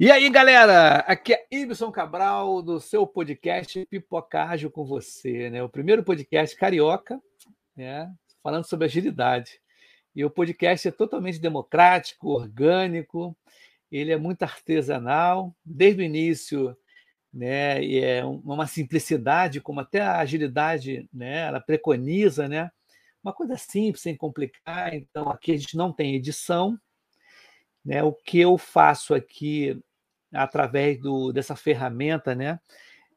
E aí, galera? Aqui é Ibson Cabral, do seu podcast Pipocágio com você, né? O primeiro podcast carioca, né? Falando sobre agilidade. E o podcast é totalmente democrático, orgânico, ele é muito artesanal, desde o início, né? E é uma simplicidade, como até a agilidade, né? Ela preconiza, né? Uma coisa simples, sem complicar. Então, aqui a gente não tem edição, né? O que eu faço aqui através do, dessa ferramenta, né?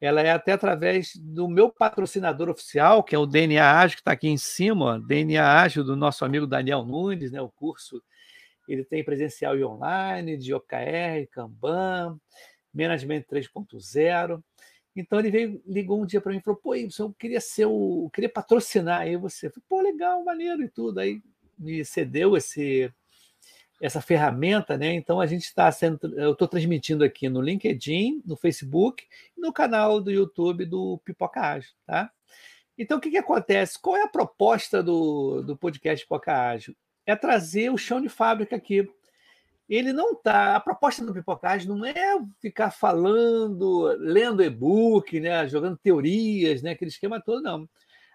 Ela é até através do meu patrocinador oficial, que é o DNA Ágil, que está aqui em cima, ó, DNA Ágil do nosso amigo Daniel Nunes, né? O curso ele tem presencial e online, de OKR, Kanban, Management 3.0. Então ele veio, ligou um dia para mim e falou: pô, eu queria ser o. queria patrocinar aí você. falei, pô, legal, maneiro e tudo. Aí me cedeu esse essa ferramenta, né? Então a gente está sendo, eu estou transmitindo aqui no LinkedIn, no Facebook, no canal do YouTube do Pipoca Ágil, tá? Então o que, que acontece? Qual é a proposta do, do podcast Pipoca Ágil? É trazer o chão de fábrica aqui. Ele não tá. A proposta do Pipoca Ágil não é ficar falando, lendo e-book, né? Jogando teorias, né? Aquele esquema todo, não.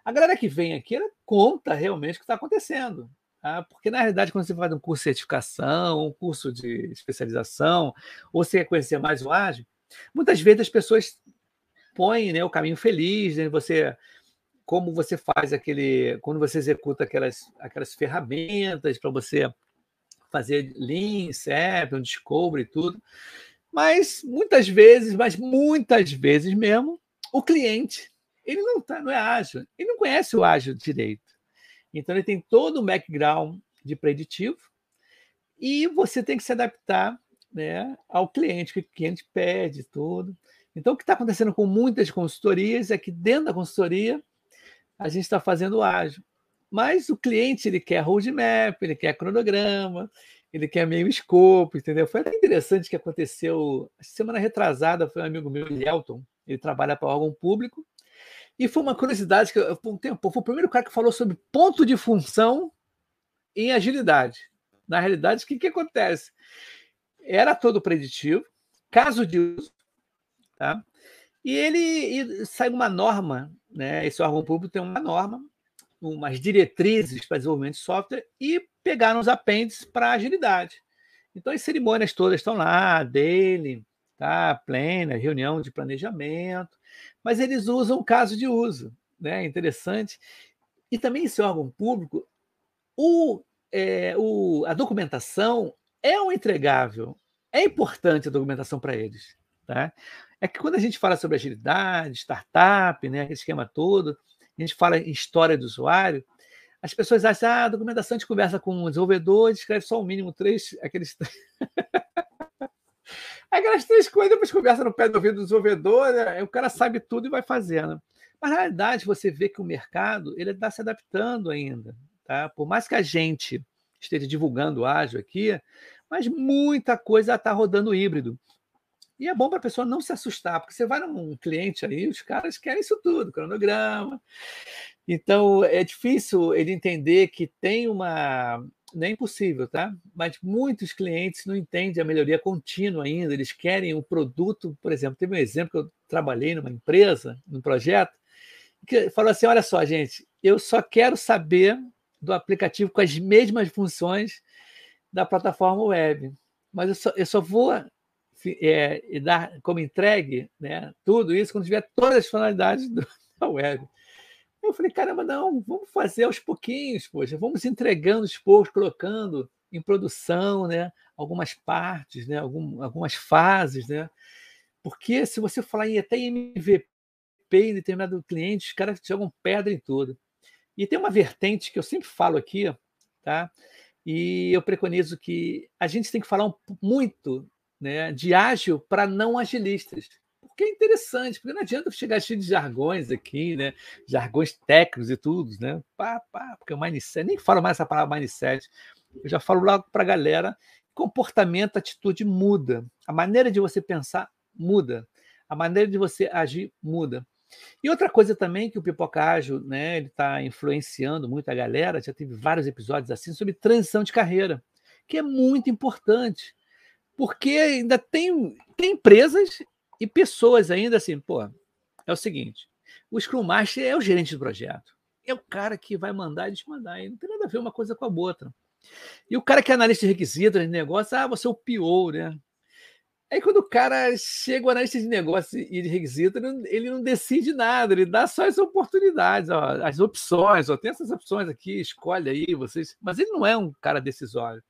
A galera que vem aqui, ela conta realmente o que está acontecendo. Tá? Porque, na realidade, quando você faz um curso de certificação, um curso de especialização, ou você quer conhecer mais o ágil, muitas vezes as pessoas põem né, o caminho feliz, né, você como você faz aquele, quando você executa aquelas, aquelas ferramentas para você fazer Lean, CEP, um Discovery e tudo. Mas muitas vezes, mas muitas vezes mesmo, o cliente, ele não, tá, não é ágil, ele não conhece o ágil direito. Então, ele tem todo o background de preditivo e você tem que se adaptar né, ao cliente, que o cliente pede, tudo. Então, o que está acontecendo com muitas consultorias é que dentro da consultoria a gente está fazendo ágil. Mas o cliente ele quer roadmap, ele quer cronograma, ele quer meio escopo, entendeu? Foi até interessante que aconteceu semana retrasada, foi um amigo meu, Elton, ele trabalha para órgão público, e foi uma curiosidade que por um tempo foi o primeiro cara que falou sobre ponto de função em agilidade. Na realidade, o que, que acontece? Era todo preditivo, caso de uso, tá? E ele e sai uma norma, né? Esse órgão público tem uma norma, umas diretrizes para desenvolvimento de software e pegaram os apêndices para agilidade. Então as cerimônias todas estão lá, dele, tá? Plena, reunião de planejamento, mas eles usam caso de uso, né? Interessante. E também esse órgão público, o, é, o, a documentação é um entregável. É importante a documentação para eles. Tá? É que quando a gente fala sobre agilidade, startup, né, aquele esquema todo, a gente fala em história do usuário, as pessoas acham ah, a documentação a gente conversa com um desenvolvedor, escreve só o mínimo três, aqueles Aquelas três coisas, depois conversa no pé do ouvido do desenvolvedor, né? o cara sabe tudo e vai fazendo. Mas, na realidade, você vê que o mercado ele está se adaptando ainda. Tá? Por mais que a gente esteja divulgando ágil aqui, mas muita coisa está rodando híbrido. E é bom para a pessoa não se assustar, porque você vai num cliente aí, os caras querem isso tudo, cronograma. Então, é difícil ele entender que tem uma, nem é impossível, tá? Mas muitos clientes não entendem a melhoria contínua ainda, eles querem um produto, por exemplo, teve um exemplo que eu trabalhei numa empresa, num projeto, que falou assim: olha só, gente, eu só quero saber do aplicativo com as mesmas funções da plataforma web, mas eu só, eu só vou é, dar como entregue né, tudo isso quando tiver todas as funcionalidades do, da web. Eu falei, caramba, não, vamos fazer aos pouquinhos, poxa, vamos entregando os poucos, colocando em produção, né, algumas partes, né, algum, algumas fases, né, porque se você falar em até MVP em determinado cliente, os caras jogam pedra em tudo. E tem uma vertente que eu sempre falo aqui, tá? E eu preconizo que a gente tem que falar um, muito né, de ágil para não agilistas porque é interessante, porque não adianta chegar cheio de jargões aqui, né? Jargões técnicos e tudo, né? Pá, pá, porque o mindset, nem falo mais essa palavra mindset, eu já falo logo para a galera, comportamento, atitude muda, a maneira de você pensar muda, a maneira de você agir muda. E outra coisa também que o Pipoca Ágil, né, ele está influenciando muito a galera, já teve vários episódios assim, sobre transição de carreira, que é muito importante. Porque ainda tem, tem empresas e pessoas ainda assim, pô, é o seguinte, o Scrum Master é o gerente do projeto, é o cara que vai mandar e desmandar, e não tem nada a ver uma coisa com a outra. E o cara que é analista de requisitos de negócio, ah, você é o PO, né? Aí quando o cara chega o analista de negócio e de requisito, ele não, ele não decide nada, ele dá só as oportunidades, ó, as opções, ó, tem essas opções aqui, escolhe aí vocês. Mas ele não é um cara decisório.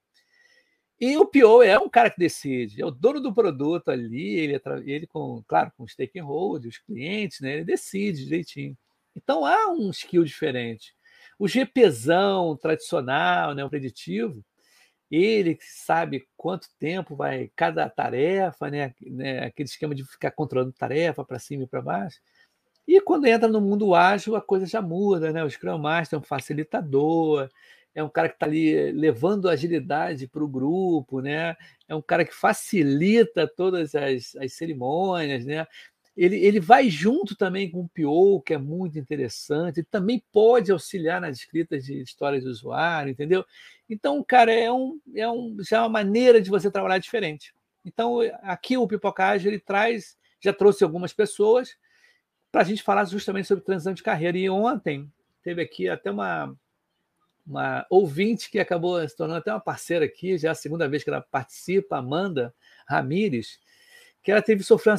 E o PO é um cara que decide, é o dono do produto ali, ele, ele com, claro, com stakeholders, os clientes, né? Ele decide direitinho. Então há um skill diferente. O GPzão tradicional, né, o preditivo, ele sabe quanto tempo vai cada tarefa, né, né aquele esquema de ficar controlando tarefa para cima e para baixo. E quando entra no mundo ágil, a coisa já muda, né? O Scrum Master é um facilitador, é um cara que está ali levando agilidade para o grupo, né? É um cara que facilita todas as, as cerimônias, né? Ele, ele vai junto também com o PO, que é muito interessante, ele também pode auxiliar nas escritas de histórias do usuário, entendeu? Então, cara, é, um, é um, já é uma maneira de você trabalhar diferente. Então, aqui o Pipocagem, ele traz, já trouxe algumas pessoas para a gente falar justamente sobre transição de carreira. E ontem teve aqui até uma, uma ouvinte que acabou se tornando até uma parceira aqui, já é a segunda vez que ela participa, Amanda Ramires, que ela teve sofreu,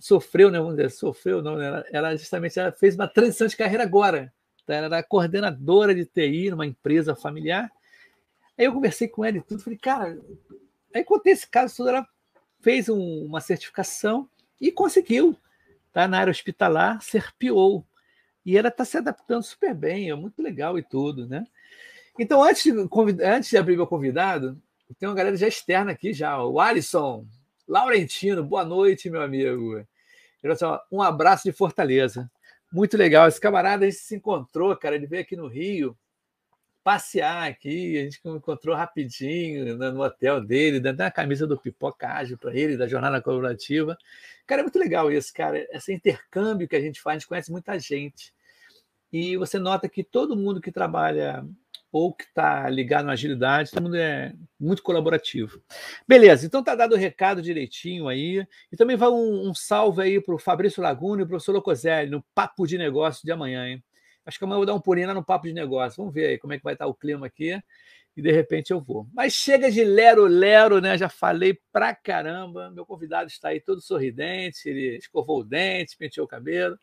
sofreu né, vamos dizer, sofreu, não, ela, ela justamente ela fez uma transição de carreira agora. Tá? Ela era coordenadora de TI numa empresa familiar. Aí eu conversei com ela e tudo, falei, cara, aí contei esse caso todo, ela fez um, uma certificação e conseguiu, tá na área hospitalar, ser PO. E ela está se adaptando super bem, é muito legal e tudo, né? Então, antes de, antes de abrir meu convidado, tem uma galera já externa aqui já, o Alisson Laurentino, boa noite, meu amigo. Um abraço de Fortaleza. Muito legal. Esse camarada, a gente se encontrou, cara. Ele veio aqui no Rio passear aqui. A gente encontrou rapidinho no hotel dele, dando a camisa do Pipoca Ágil para ele, da Jornada Colaborativa. Cara, é muito legal isso, cara. Esse intercâmbio que a gente faz, a gente conhece muita gente. E você nota que todo mundo que trabalha ou que está ligado na agilidade, todo mundo é muito colaborativo. Beleza, então tá dado o recado direitinho aí. E também vai um, um salve aí para o Fabrício Laguna e o professor Locoselli no Papo de Negócio de amanhã, hein? Acho que amanhã eu vou dar um pulinho lá no Papo de Negócio. Vamos ver aí como é que vai estar tá o clima aqui. E de repente eu vou. Mas chega de lero-lero, né? Já falei pra caramba. Meu convidado está aí todo sorridente, ele escovou o dente, penteou o cabelo.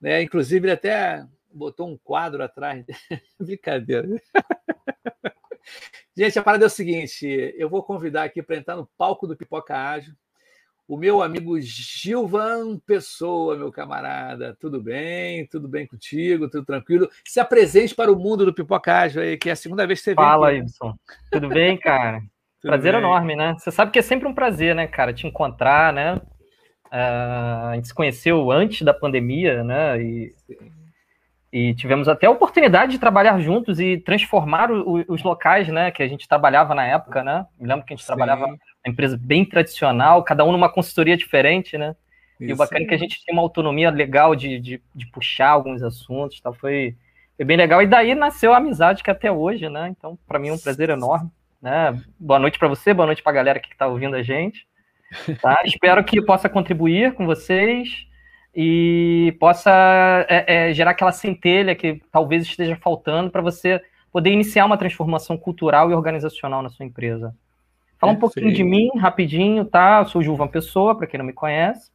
Né? Inclusive, ele até botou um quadro atrás. Brincadeira. Gente, a parada é o seguinte: eu vou convidar aqui para entrar no palco do Pipoca Ágil o meu amigo Gilvan Pessoa, meu camarada. Tudo bem? Tudo bem contigo? Tudo tranquilo? Se apresente para o mundo do Pipoca Ágil aí, que é a segunda vez que você vem. Fala, Ibson. Tudo bem, cara? prazer bem. enorme, né? Você sabe que é sempre um prazer, né, cara, te encontrar, né? Uh, a gente se conheceu antes da pandemia, né? E e tivemos até a oportunidade de trabalhar juntos e transformar o, os locais, né, que a gente trabalhava na época, né? Me lembro que a gente Sim. trabalhava uma empresa bem tradicional, cada um numa consultoria diferente, né? Isso. E o bacana é que a gente tinha uma autonomia legal de, de, de puxar alguns assuntos, tal. Foi, foi bem legal. E daí nasceu a amizade que até hoje, né? Então, para mim é um prazer enorme. Né? Boa noite para você, boa noite para a galera que está ouvindo a gente. Tá? Espero que possa contribuir com vocês e possa é, é, gerar aquela centelha que talvez esteja faltando para você poder iniciar uma transformação cultural e organizacional na sua empresa. Fala um pouquinho de mim, rapidinho, tá? Eu sou Gilvan Pessoa, para quem não me conhece.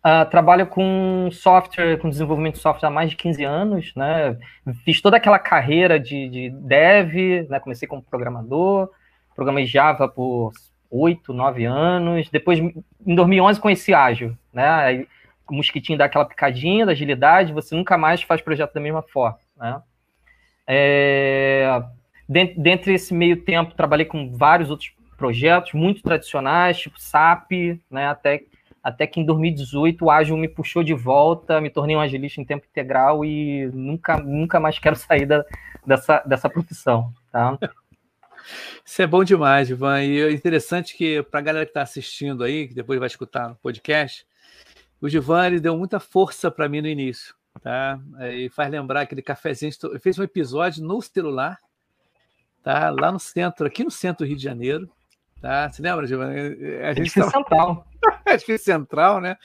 Uh, trabalho com software, com desenvolvimento de software há mais de 15 anos, né? Fiz toda aquela carreira de, de dev, né? Comecei como programador, programei Java por 8, 9 anos. Depois, em 2011, conheci Ágil, né? Aí, o mosquitinho dá aquela picadinha da agilidade, você nunca mais faz projeto da mesma forma, né? É, dentre esse meio tempo, trabalhei com vários outros projetos muito tradicionais, tipo SAP, né? Até, até que em 2018 o Agile me puxou de volta, me tornei um agilista em tempo integral e nunca, nunca mais quero sair da, dessa, dessa profissão, tá? Isso é bom demais, Ivan. E é interessante que, para a galera que está assistindo aí, que depois vai escutar no podcast, o Givan ele deu muita força para mim no início, tá? E faz lembrar aquele cafezinho. Ele fez um episódio no celular, tá? Lá no centro, aqui no centro do Rio de Janeiro, Tá? Você lembra, Giovanni? A gente é central. é difícil central, né?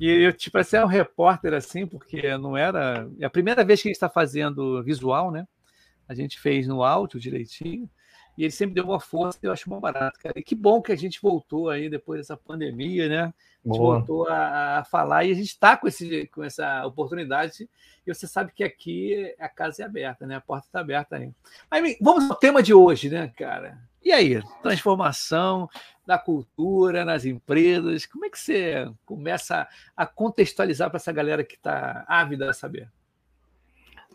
E eu, tipo, assim, é um repórter assim, porque não era. É a primeira vez que a gente está fazendo visual, né? A gente fez no áudio direitinho. E ele sempre deu uma força, eu acho muito barato, cara. E que bom que a gente voltou aí depois dessa pandemia, né? A gente Boa. voltou a, a, falar e a gente está com, esse, com essa oportunidade. E você sabe que aqui a casa é aberta, né? A porta está aberta aí. Mas vamos ao tema de hoje, né, cara? E aí, transformação da cultura nas empresas, como é que você começa a contextualizar para essa galera que está ávida a saber?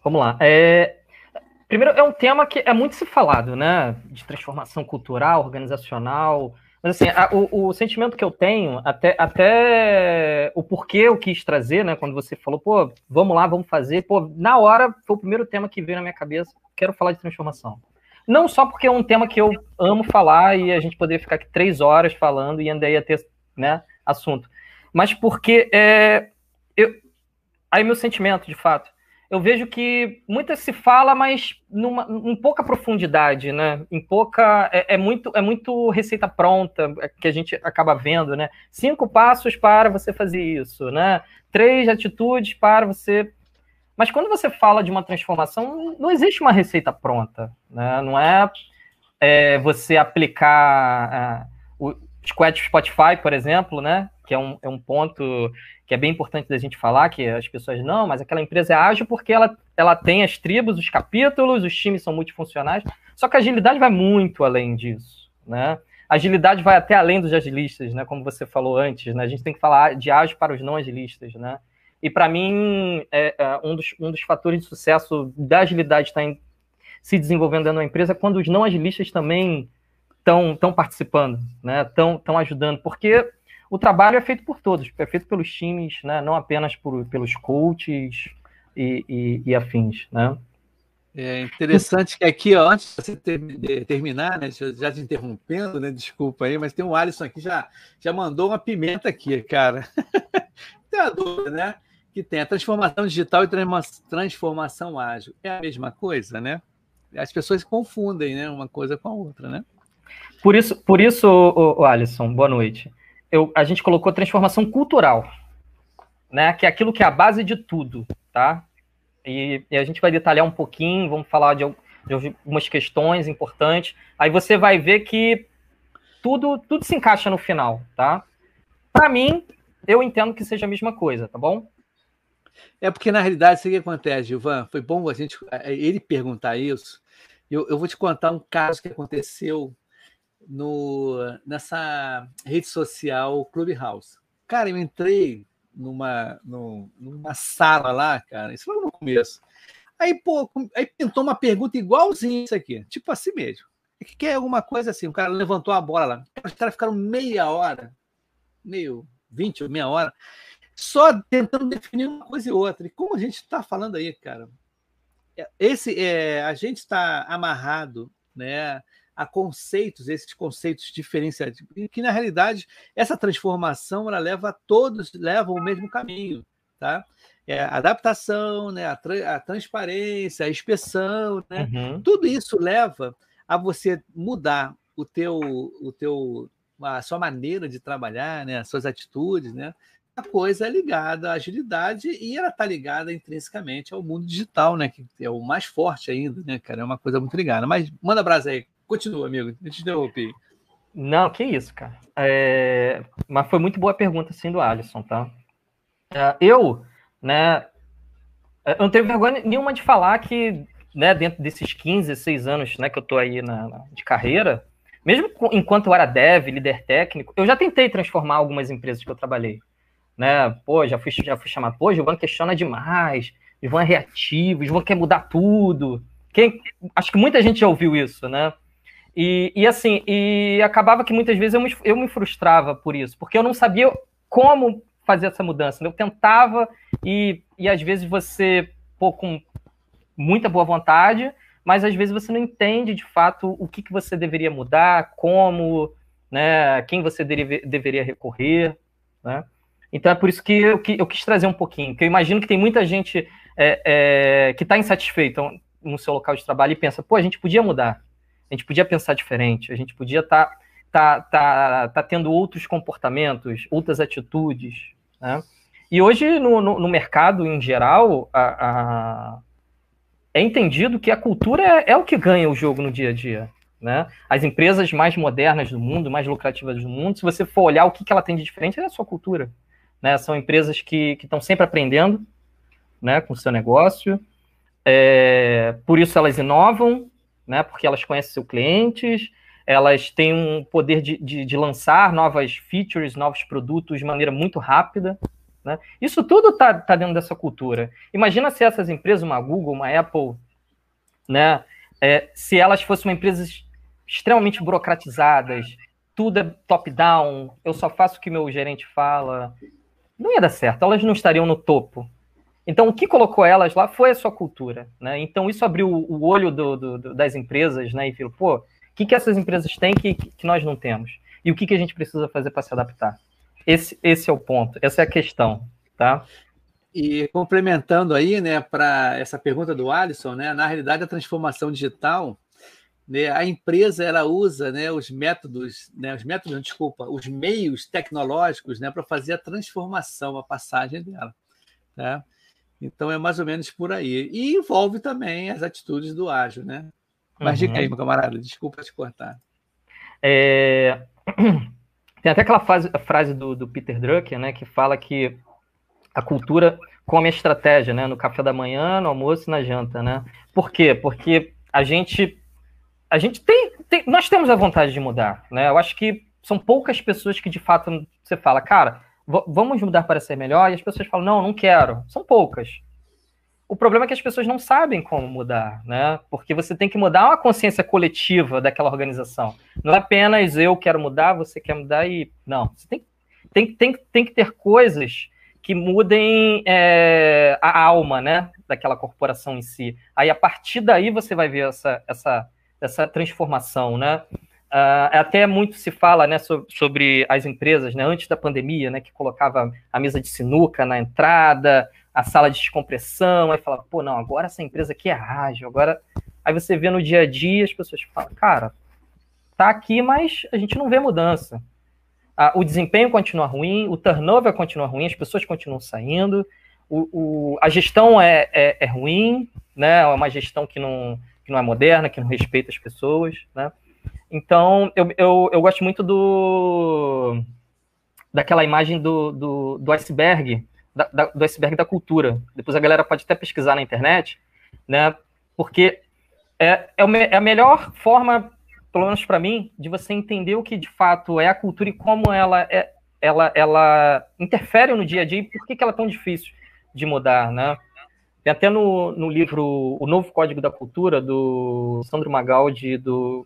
Vamos lá. É, Primeiro, é um tema que é muito se falado, né? De transformação cultural, organizacional. Mas, assim, a, o, o, sentimento que eu tenho, até, até o porquê eu quis trazer, né? Quando você falou, pô, vamos lá, vamos fazer. Pô, na hora, foi o primeiro tema que veio na minha cabeça. Quero falar de transformação. Não só porque é um tema que eu amo falar e a gente poderia ficar aqui três horas falando e ainda ia ter né, assunto. Mas porque é, eu, aí meu sentimento, de fato, eu vejo que muita se fala, mas numa, em pouca profundidade, né? Em pouca. É, é, muito, é muito receita pronta que a gente acaba vendo, né? Cinco passos para você fazer isso, né? Três atitudes para você. Mas quando você fala de uma transformação, não existe uma receita pronta, né? Não é, é você aplicar o Squad Spotify, por exemplo, né? Que é um, é um ponto que é bem importante da gente falar, que as pessoas, não, mas aquela empresa é ágil porque ela, ela tem as tribos, os capítulos, os times são multifuncionais, só que a agilidade vai muito além disso, né? A agilidade vai até além dos agilistas, né? Como você falou antes, né? A gente tem que falar de ágil para os não agilistas, né? E para mim, é, é, um, dos, um dos fatores de sucesso da agilidade está se desenvolvendo dentro da empresa quando os não agilistas também estão participando, né? Estão ajudando, porque o trabalho é feito por todos, é feito pelos times, né? não apenas por, pelos coaches e, e, e afins. Né? É interessante que aqui, ó, antes de você ter, terminar, né, já te interrompendo, né, desculpa aí, mas tem um Alisson aqui já já mandou uma pimenta aqui, cara. tem a dúvida, né? Que tem a transformação digital e transformação ágil. É a mesma coisa, né? As pessoas confundem, né, uma coisa com a outra, né? Por isso, por isso, o, o Alisson, boa noite eu, a gente colocou transformação cultural, né? Que é aquilo que é a base de tudo, tá? E, e a gente vai detalhar um pouquinho, vamos falar de, de algumas questões importantes. Aí você vai ver que tudo, tudo se encaixa no final, tá? Para mim, eu entendo que seja a mesma coisa, tá bom? É porque, na realidade, isso que acontece, Gilvan. Foi bom a gente, ele perguntar isso. Eu, eu vou te contar um caso que aconteceu no, nessa rede social Clubhouse. Cara, eu entrei numa, numa sala lá, cara, isso foi no começo. Aí, pô, aí pintou uma pergunta igualzinha isso aqui, tipo assim mesmo. Que quer alguma coisa assim, o cara levantou a bola lá. Os caras ficaram meia hora, meio, vinte ou meia hora, só tentando definir uma coisa e outra. E como a gente está falando aí, cara, é, esse é, a gente está amarrado, né? A conceitos, esses conceitos diferenciados, que na realidade essa transformação ela leva a todos, leva o mesmo caminho, tá? É a adaptação, né, a, tra a transparência, a inspeção, né? Uhum. Tudo isso leva a você mudar o teu, o teu, a sua maneira de trabalhar, né, as suas atitudes, né? A coisa é ligada à agilidade e ela está ligada intrinsecamente ao mundo digital, né? Que é o mais forte ainda, né, cara? É uma coisa muito ligada. Mas manda brasa aí. Continua, amigo. Eu te interrompi. Não, que isso, cara. É... Mas foi muito boa a pergunta, assim, do Alisson, tá? É, eu, né, eu não tenho vergonha nenhuma de falar que, né, dentro desses 15, 16 anos, né, que eu tô aí na, na, de carreira, mesmo enquanto eu era dev, líder técnico, eu já tentei transformar algumas empresas que eu trabalhei, né, pô, já fui, já fui chamado, pô, Gilvan questiona demais, Gilvan é reativo, Gilvan quer mudar tudo, Quem, acho que muita gente já ouviu isso, né, e, e assim, e acabava que muitas vezes eu me, eu me frustrava por isso, porque eu não sabia como fazer essa mudança. Eu tentava e, e às vezes você, pô, com muita boa vontade, mas às vezes você não entende de fato o que, que você deveria mudar, como, né, quem você deve, deveria recorrer, né? Então é por isso que eu, que eu quis trazer um pouquinho, que eu imagino que tem muita gente é, é, que está insatisfeita no seu local de trabalho e pensa, pô, a gente podia mudar, a gente podia pensar diferente, a gente podia estar tá tá, tá, tá tendo outros comportamentos, outras atitudes, né? E hoje, no, no, no mercado em geral, a, a, é entendido que a cultura é, é, o que ganha o jogo no dia a dia. Né? As empresas mais modernas do mundo, mais lucrativas do mundo, se você for olhar o que, que ela tem de diferente, é a sua cultura. Né? São empresas que estão sempre aprendendo né, com o seu negócio, é, por isso elas inovam, né, porque elas conhecem seus clientes, elas têm um poder de, de, de lançar novas features, novos produtos de maneira muito rápida. Né? Isso tudo está tá dentro dessa cultura. Imagina se essas empresas, uma Google, uma Apple, né, é, se elas fossem empresas extremamente burocratizadas, tudo é top-down, eu só faço o que meu gerente fala, não ia dar certo, elas não estariam no topo. Então, o que colocou elas lá foi a sua cultura. Né? Então, isso abriu o olho do, do, do, das empresas né? e falou, pô, o que, que essas empresas têm que, que nós não temos? E o que, que a gente precisa fazer para se adaptar? Esse, esse é o ponto, essa é a questão. Tá? E complementando aí, né, para essa pergunta do Alisson, né, na realidade a transformação digital, né, a empresa ela usa, né, os métodos, né, os métodos, desculpa, os meios tecnológicos, né, para fazer a transformação, a passagem dela, tá? Então é mais ou menos por aí. E envolve também as atitudes do ágil, né? Mas uhum. diga aí, meu camarada, desculpa te cortar. É... Tem até aquela frase, frase do, do, Peter Drucker, né, que fala que a cultura come a estratégia, né, no café da manhã, no almoço e na janta, né? Por quê? Porque a gente, a gente tem, tem, nós temos a vontade de mudar, né? Eu acho que são poucas pessoas que de fato você fala, cara, vamos mudar para ser melhor, e as pessoas falam, não, não quero. São poucas. O problema é que as pessoas não sabem como mudar, né? Porque você tem que mudar uma consciência coletiva daquela organização. Não é apenas eu quero mudar, você quer mudar e. Não. Você tem, tem, tem, tem que ter coisas que mudem é, a alma, né? Daquela corporação em si. Aí, a partir daí, você vai ver essa, essa, essa transformação, né? Uh, até muito se fala né, sobre, sobre, as empresas, né, antes da pandemia, né, que colocava a mesa de sinuca na entrada, a sala de descompressão, aí fala, pô, não, agora essa empresa aqui é ágil, agora... Aí você vê no dia a dia, as pessoas falam, cara, tá aqui, mas a gente não vê mudança. Ah, o desempenho continua ruim, o turnover continua ruim, as pessoas continuam saindo, o, o a gestão é, é, é ruim, né, é uma gestão que não, que não é moderna, que não respeita as pessoas, né, então, eu, eu, eu gosto muito do daquela imagem do, do, do iceberg, da, do iceberg da cultura. Depois a galera pode até pesquisar na internet, né? Porque é, é, é a melhor forma, pelo menos para mim, de você entender o que de fato é a cultura e como ela é, ela, ela interfere no dia a dia e por que, que ela é tão difícil de mudar, né? Tem até no, no livro O Novo Código da Cultura, do Sandro Magaldi, do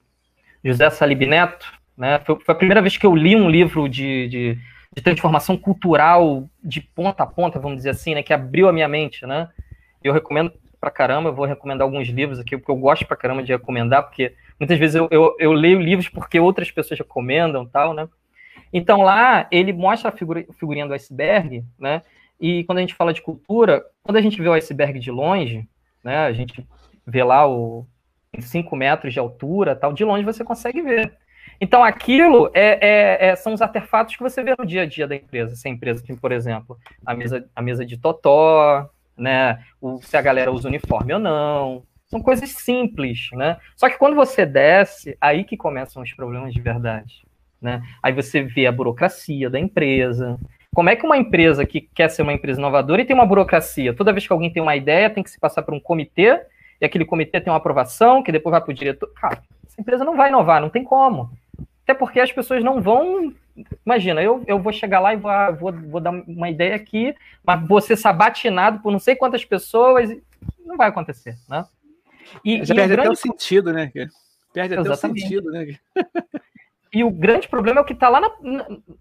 José Salib Neto, né? Foi, foi, a primeira vez que eu li um livro de, de, de, transformação cultural de ponta a ponta, vamos dizer assim, né? Que abriu a minha mente, né? Eu recomendo pra caramba, eu vou recomendar alguns livros aqui, porque eu gosto pra caramba de recomendar, porque muitas vezes eu, eu, eu leio livros porque outras pessoas recomendam tal, né? Então lá ele mostra a figura, figurinha do iceberg, né? E quando a gente fala de cultura, quando a gente vê o iceberg de longe, né? A gente vê lá o, 5 metros de altura, tal, de longe você consegue ver. Então, aquilo é, é, é, são os artefatos que você vê no dia a dia da empresa. Se a empresa tem, por exemplo, a mesa, a mesa de totó, né? O, se a galera usa uniforme ou não. São coisas simples, né? Só que quando você desce, aí que começam os problemas de verdade. Né? Aí você vê a burocracia da empresa. Como é que uma empresa que quer ser uma empresa inovadora e tem uma burocracia? Toda vez que alguém tem uma ideia, tem que se passar por um comitê e aquele comitê tem uma aprovação, que depois vai para o diretor. Cara, essa empresa não vai inovar, não tem como. Até porque as pessoas não vão. Imagina, eu, eu vou chegar lá e vou, vou, vou dar uma ideia aqui, mas vou ser sabatinado por não sei quantas pessoas. Não vai acontecer, né? E, Já e perde grande... até o sentido, né? Perde Exatamente. até o sentido, né? e o grande problema é o que está lá na,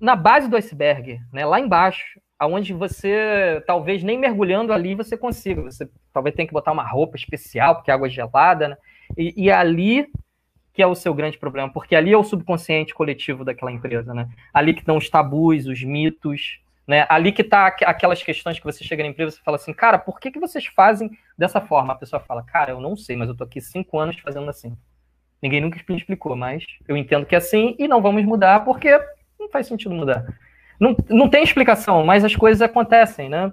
na, base do iceberg, né? lá embaixo aonde você talvez nem mergulhando ali você consiga. Você talvez tenha que botar uma roupa especial, porque água é gelada, né? E, e ali que é o seu grande problema, porque ali é o subconsciente coletivo daquela empresa, né? Ali que estão os tabus, os mitos, né? Ali que tá aquelas questões que você chega na empresa e fala assim, cara, por que, que vocês fazem dessa forma? A pessoa fala, cara, eu não sei, mas eu tô aqui cinco anos fazendo assim. Ninguém nunca me explicou, mas eu entendo que é assim e não vamos mudar porque não faz sentido mudar. Não, não tem explicação, mas as coisas acontecem, né?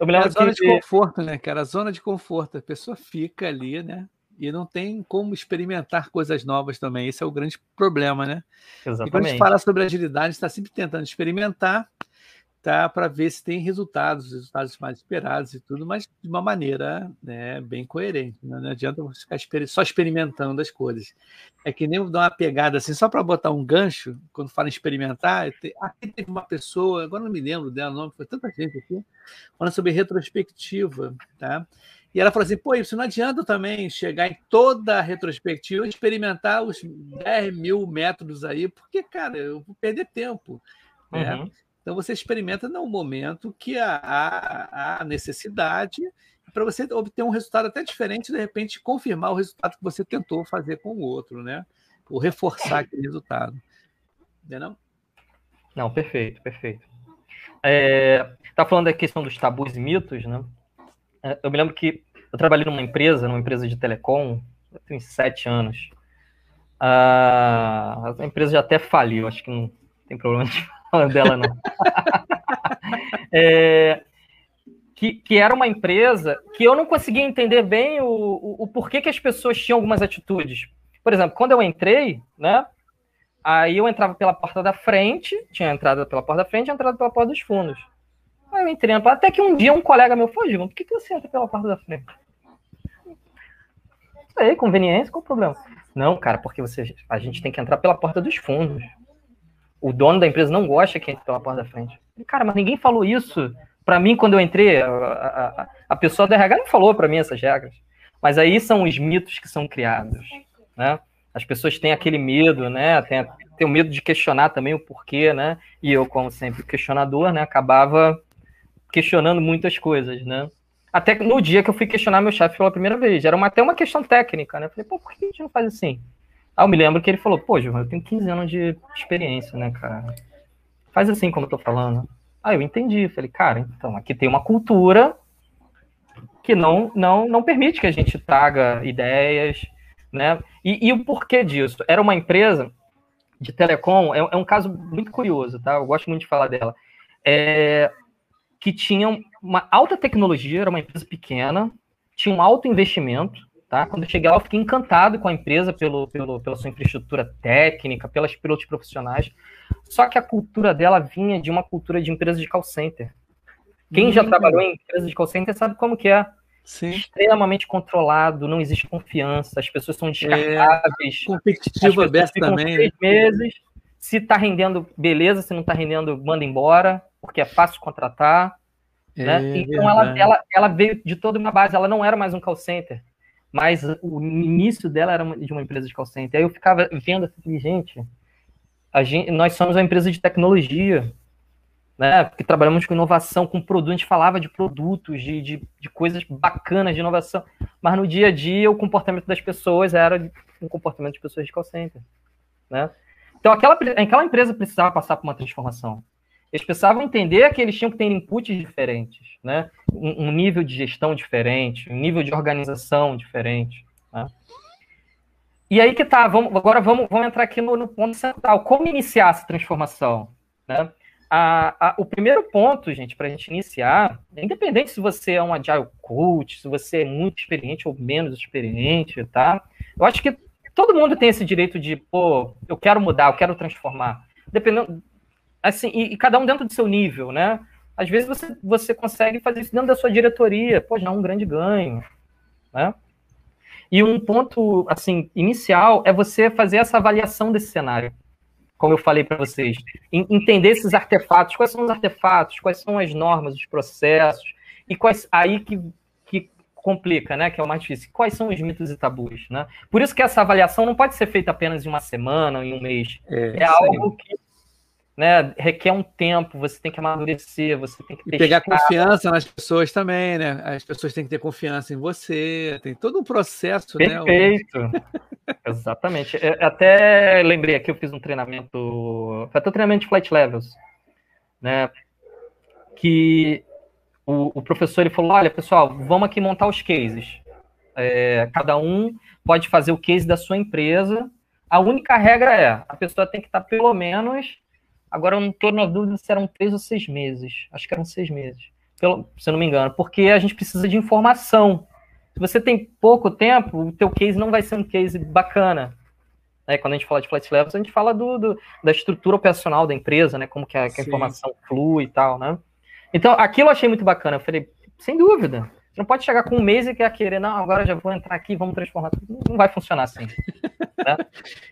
Eu me lembro é a zona que... de conforto, né, cara? A zona de conforto. A pessoa fica ali, né? E não tem como experimentar coisas novas também. Esse é o grande problema, né? Exatamente. E quando a gente fala sobre agilidade, está sempre tentando experimentar tá, para ver se tem resultados, resultados mais esperados e tudo, mas de uma maneira né, bem coerente. Né? Não adianta você ficar só experimentando as coisas. É que nem dar uma pegada assim, só para botar um gancho, quando fala em experimentar. Aqui teve uma pessoa, agora não me lembro dela, nome, foi tanta gente aqui, falando sobre retrospectiva. Tá? E ela falou assim: pô, isso não adianta também chegar em toda a retrospectiva experimentar os 10 mil métodos aí, porque, cara, eu vou perder tempo. Né? Então você experimenta no momento que há, há necessidade para você obter um resultado até diferente, de repente confirmar o resultado que você tentou fazer com o outro, né? Ou reforçar aquele resultado. Entendeu? Não, perfeito, perfeito. É, tá falando da questão dos tabus e mitos, né? É, eu me lembro que eu trabalhei numa empresa, numa empresa de telecom, tem sete anos. A, a empresa já até faliu, acho que não tem problema de dela, não. é, que, que, era uma empresa que eu não conseguia entender bem o, o, o, porquê que as pessoas tinham algumas atitudes. Por exemplo, quando eu entrei, né? Aí eu entrava pela porta da frente, tinha entrada pela porta da frente e entrada pela porta dos fundos. Aí eu entrei, até que um dia um colega meu falou, por que, que você entra pela porta da frente? Aí, conveniência, qual o problema? Não, cara, porque você, a gente tem que entrar pela porta dos fundos o dono da empresa não gosta que entre pela porta da frente. Cara, mas ninguém falou isso para mim quando eu entrei. A, a, a pessoa da RH não falou para mim essas regras. Mas aí são os mitos que são criados, né? As pessoas têm aquele medo, né? Tem, tem o medo de questionar também o porquê, né? E eu, como sempre questionador, né, acabava questionando muitas coisas, né? Até no dia que eu fui questionar meu chefe pela primeira vez, era uma, até uma questão técnica, né? Eu falei, pô, por que a gente não faz assim? Ah, eu me lembro que ele falou, pô, Gilvan, eu tenho 15 anos de experiência, né, cara? Faz assim como eu tô falando. Ah, eu entendi. Falei, cara, então, aqui tem uma cultura que não, não, não permite que a gente traga ideias, né? E, e o porquê disso? Era uma empresa de telecom, é, é, um caso muito curioso, tá? Eu gosto muito de falar dela. É, que tinha uma alta tecnologia, era uma empresa pequena, tinha um alto investimento, Tá? Quando eu cheguei lá, eu fiquei encantado com a empresa pelo, pelo, pela sua infraestrutura técnica, pelas pilotos profissionais. Só que a cultura dela vinha de uma cultura de empresa de call center. Quem hum. já trabalhou em empresa de call center sabe como que é. Sim. Extremamente controlado, não existe confiança, as pessoas são descartáveis. É, competitivo aberto também. Três né? meses, se está rendendo, beleza, se não está rendendo, manda embora, porque é fácil contratar. É, né? Então ela, ela, ela veio de toda uma base, ela não era mais um call center mas o início dela era de uma empresa de call center. Aí eu ficava vendo assim, gente, gente, nós somos uma empresa de tecnologia, né? Porque trabalhamos com inovação, com produto, a gente falava de produtos, de, de, de, coisas bacanas de inovação, mas no dia a dia o comportamento das pessoas era um comportamento de pessoas de call center, né? Então aquela, aquela empresa precisava passar por uma transformação. Eles precisavam entender que eles tinham que ter inputs diferentes, né? Um, um nível de gestão diferente, um nível de organização diferente. Né? E aí que tá, vamos, agora vamos, vamos entrar aqui no, no ponto central. Como iniciar essa transformação? Né? A, a, o primeiro ponto, gente, para a gente iniciar, independente se você é um agile coach, se você é muito experiente ou menos experiente, tá? Eu acho que todo mundo tem esse direito de, pô, eu quero mudar, eu quero transformar. Dependendo, assim, e, e, cada um dentro do seu nível, né? Às vezes você, você consegue fazer isso dentro da sua diretoria, pô, já é um grande ganho, né? E um ponto, assim, inicial é você fazer essa avaliação desse cenário, como eu falei para vocês, entender esses artefatos, quais são os artefatos, quais são as normas, os processos, e quais aí que, que complica, né, que é o mais difícil, quais são os mitos e tabus, né? Por isso que essa avaliação não pode ser feita apenas em uma semana, ou em um mês, é, é algo que né, requer um tempo, você tem que amadurecer, você tem que e pegar confiança nas pessoas também, né? As pessoas têm que ter confiança em você, tem todo um processo, Perfeito. né? Perfeito. Exatamente. Eu até lembrei aqui, eu fiz um treinamento, foi até um treinamento de flight levels, né? Que o, o professor ele falou: olha, pessoal, vamos aqui montar os cases. É, cada um pode fazer o case da sua empresa. A única regra é, a pessoa tem que estar pelo menos, agora eu não estou na dúvida se eram três ou seis meses, acho que eram seis meses, pelo, se eu não me engano, porque a gente precisa de informação. Se você tem pouco tempo, o teu case não vai ser um case bacana. Né? Quando a gente fala de flight levels, a gente fala do, do, da estrutura operacional da empresa, né? Como que a, que a informação flui e tal, né? Então, aquilo eu achei muito bacana. Eu falei, sem dúvida. Você não pode chegar com um mês e quer querer, não, agora já vou entrar aqui, vamos transformar tudo. Não vai funcionar assim. né?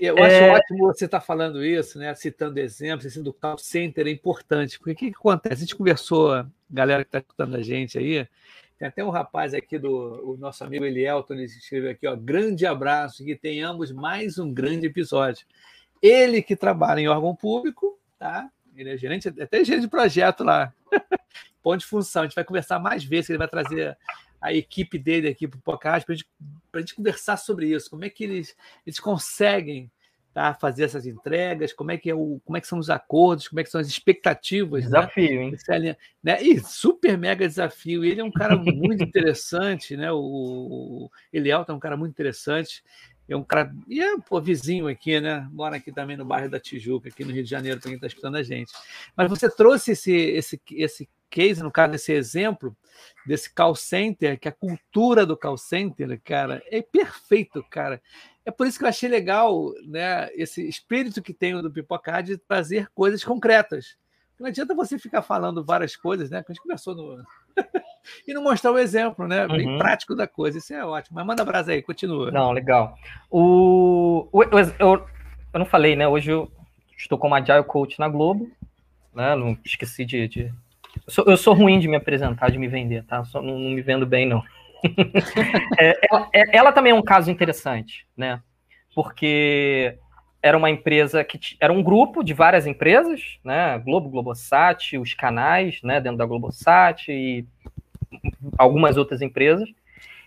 Eu acho é... ótimo você estar tá falando isso, né? Citando exemplos, assim, do call center é importante, porque o que, que acontece? A gente conversou, galera que está escutando a gente aí, tem até um rapaz aqui do o nosso amigo Elielton, ele escreveu aqui, ó, grande abraço, que tenhamos mais um grande episódio. Ele que trabalha em órgão público, tá? Ele é gerente, até gerente de projeto lá. Ponto de função. A gente vai conversar mais vezes, ele vai trazer a equipe dele aqui para o podcast para a gente conversar sobre isso. Como é que eles, eles conseguem tá, fazer essas entregas, como é que é o, como é que são os acordos, como é que são as expectativas. Né? Desafio, né? hein? Né? E super mega desafio. Ele é um cara muito interessante, né? O, o é um cara muito interessante. É um cara. E é pô, vizinho aqui, né? Mora aqui também no bairro da Tijuca, aqui no Rio de Janeiro, para quem está escutando a gente. Mas você trouxe esse, esse, esse case, no caso, esse exemplo desse call center, que a cultura do call center, cara, é perfeito, cara. É por isso que eu achei legal né, esse espírito que tem do Pipoca de trazer coisas concretas. Não adianta você ficar falando várias coisas, né? A gente conversou no. E não mostrar o exemplo, né? Bem uhum. prático da coisa. Isso é ótimo. Mas manda brasa aí, continua. Não, legal. O, o eu, eu, eu, não falei, né? Hoje eu estou como Agile Coach na Globo. Né? Não esqueci de. de... Eu, sou, eu, sou, ruim de me apresentar, de me vender, tá? Só, não, não me vendo bem, não. é, ela, é, ela, também é um caso interessante, né? Porque era uma empresa que era um grupo de várias empresas, né? Globo, Globosat, os canais, né? Dentro da Globosat e algumas outras empresas.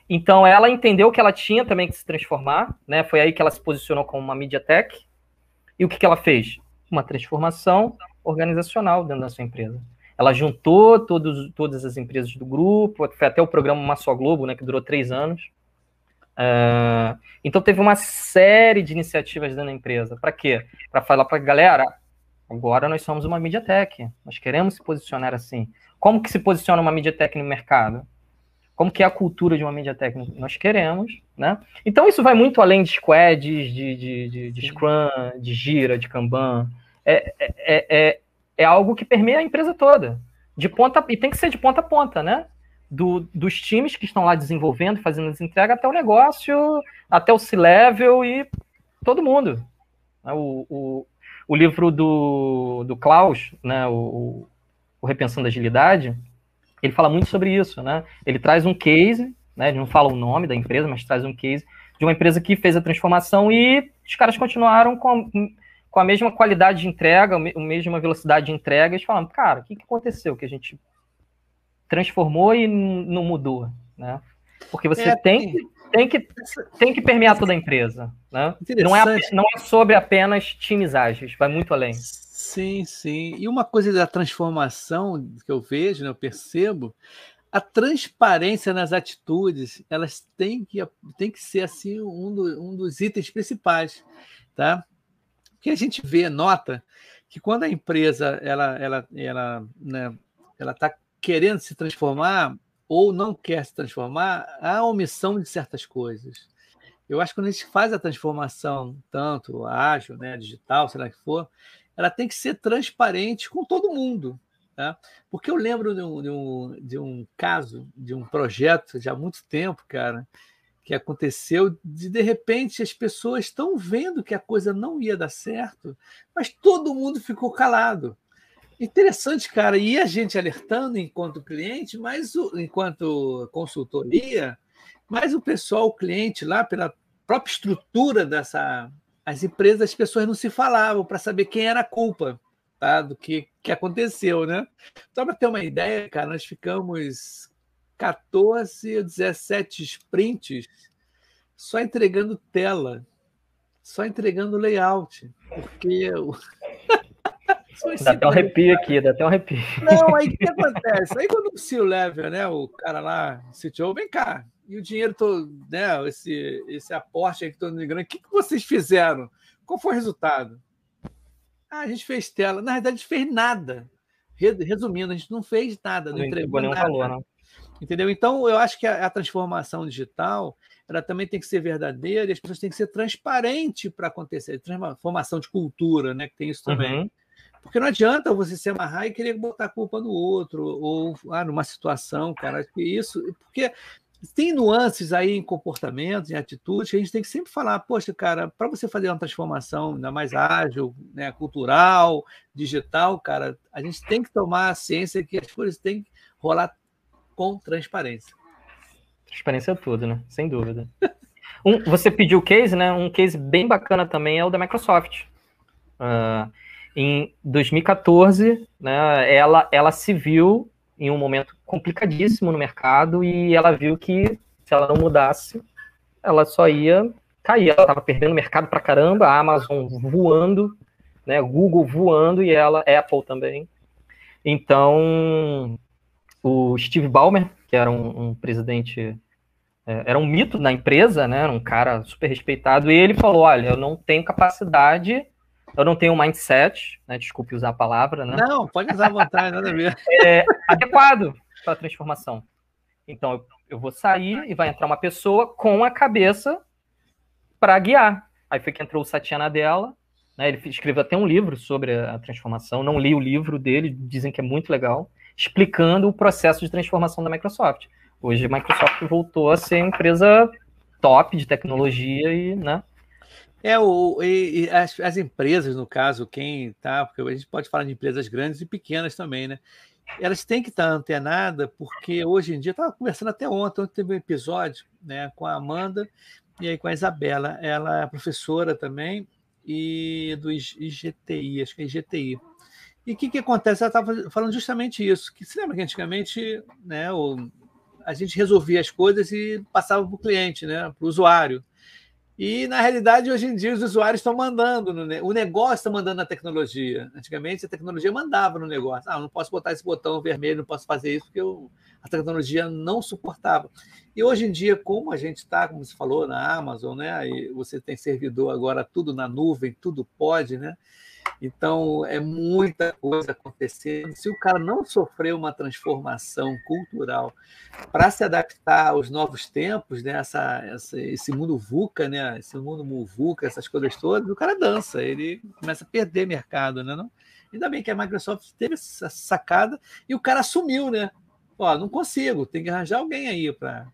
Então ela entendeu que ela tinha também que se transformar, né? Foi aí que ela se posicionou como uma MediaTek. E o que, que ela fez? Uma transformação organizacional dentro da sua empresa. Ela juntou todos, todas as empresas do grupo, foi até o programa Uma Só Globo, né, que durou três anos. Uh, então teve uma série de iniciativas dentro da empresa. Para quê? Para falar para a galera, agora nós somos uma MediaTek, nós queremos se posicionar assim. Como que se posiciona uma MediaTek no mercado? Como que é a cultura de uma MediaTek? Nós queremos, né? Então isso vai muito além de squads, de, de, de, de Scrum, de Gira, de Kanban. É, é, é, é é algo que permeia a empresa toda. De ponta, e tem que ser de ponta a ponta, né? Do, dos times que estão lá desenvolvendo, fazendo as entregas, até o negócio, até o C-Level e todo mundo. Né? O, o, o livro do, do Klaus, né? o, o Repensando a Agilidade, ele fala muito sobre isso, né? Ele traz um case, né? Ele não fala o nome da empresa, mas traz um case de uma empresa que fez a transformação e os caras continuaram com com a mesma qualidade de entrega, a mesma velocidade de entrega, eles falam, cara, o que, que aconteceu que a gente transformou e não mudou, né? Porque você é, tem, tem, que, tem que permear toda a empresa, né? Não é, não é sobre apenas times ágeis, vai muito além. Sim, sim. E uma coisa da transformação que eu vejo, né, eu percebo, a transparência nas atitudes, elas têm que, têm que ser assim um, do, um dos itens principais, tá? que a gente vê, nota, que quando a empresa ela ela ela né, ela está querendo se transformar ou não quer se transformar, há omissão de certas coisas. Eu acho que quando a gente faz a transformação, tanto ágil, né, digital, lá que for, ela tem que ser transparente com todo mundo. Tá? Porque eu lembro de um, de, um, de um caso, de um projeto, já há muito tempo, cara, que aconteceu de de repente as pessoas estão vendo que a coisa não ia dar certo, mas todo mundo ficou calado. Interessante, cara, e a gente alertando enquanto cliente, mas o, enquanto consultoria, mas o pessoal, o cliente lá, pela própria estrutura dessa as empresas, as pessoas não se falavam para saber quem era a culpa tá, do que, que aconteceu, né? Só para ter uma ideia, cara, nós ficamos 14 17 sprints só entregando tela, só entregando layout, porque Dá até um arrepio aqui, dá até um arrepio. Não, aí o que acontece? Aí quando o CEO level, né, o cara lá, CTO, vem cá, e o dinheiro todo, né? Esse, esse aporte aí que estou migrando, o que, que vocês fizeram? Qual foi o resultado? Ah, a gente fez tela. Na verdade, a gente fez nada. Resumindo, a gente não fez nada, não, não entregou nada. Valor, não. Entendeu? Então, eu acho que a, a, transformação digital ela também tem que ser verdadeira e as pessoas têm que ser transparentes para acontecer. Transformação de cultura, né? Que tem isso também. Uhum. Porque não adianta você se amarrar e querer botar a culpa no outro, ou ah, numa situação, cara. Que isso. Porque tem nuances aí em comportamentos, em atitudes, que a gente tem que sempre falar, poxa, cara, para você fazer uma transformação ainda mais ágil, né, cultural, digital, cara, a gente tem que tomar a ciência que as coisas têm que rolar com transparência. Transparência é tudo, né? Sem dúvida. Um, você pediu o case, né? Um case bem bacana também é o da Microsoft. Uh, em 2014, né, ela, ela se viu em um momento complicadíssimo no mercado e ela viu que se ela não mudasse, ela só ia cair. Ela estava perdendo mercado para caramba, a Amazon voando, né, Google voando e ela, Apple também. Então, o Steve Ballmer, que era um, um presidente, é, era um mito na empresa, né, um cara super respeitado, e ele falou: Olha, eu não tenho capacidade eu não tenho um mindset, né? Desculpe usar a palavra, né? Não, pode usar à vontade, nada a ver. É, adequado para a transformação. Então, eu, eu, vou sair e vai entrar uma pessoa com a cabeça para guiar. Aí foi que entrou o Satya Nadella, né? Ele escreveu até um livro sobre a transformação. Não li o livro dele, dizem que é muito legal, explicando o processo de transformação da Microsoft. Hoje a Microsoft voltou a ser empresa top de tecnologia e, né? É, o, e, e as, as, empresas, no caso, quem tá, porque a gente pode falar de empresas grandes e pequenas também, né? Elas têm que estar antenadas, porque hoje em dia, estava conversando até ontem, ontem teve um episódio né, com a Amanda e aí com a Isabela. Ela é professora também e do IGTI, acho que é IGTI. E o que, que acontece? Ela estava falando justamente isso, que se lembra que antigamente né, o, a gente resolvia as coisas e passava para o cliente, né, para o usuário. E, na realidade, hoje em dia, os usuários estão mandando, no, o negócio está mandando na tecnologia. Antigamente, a tecnologia mandava no negócio. Ah, não posso botar esse botão vermelho, não posso fazer isso, porque eu, a tecnologia não suportava. E hoje em dia, como a gente está, como você falou, na Amazon, né? Você tem servidor agora, tudo na nuvem, tudo pode, né? Então, é muita coisa acontecendo. Se o cara não sofreu uma transformação cultural para se adaptar aos novos tempos, né? essa, essa, esse mundo VUCA, né? esse mundo MUVUCA, essas coisas todas, o cara dança, ele começa a perder mercado. Né? Não? Ainda bem que a Microsoft teve essa sacada e o cara assumiu, né? Ó, não consigo, tem que arranjar alguém aí para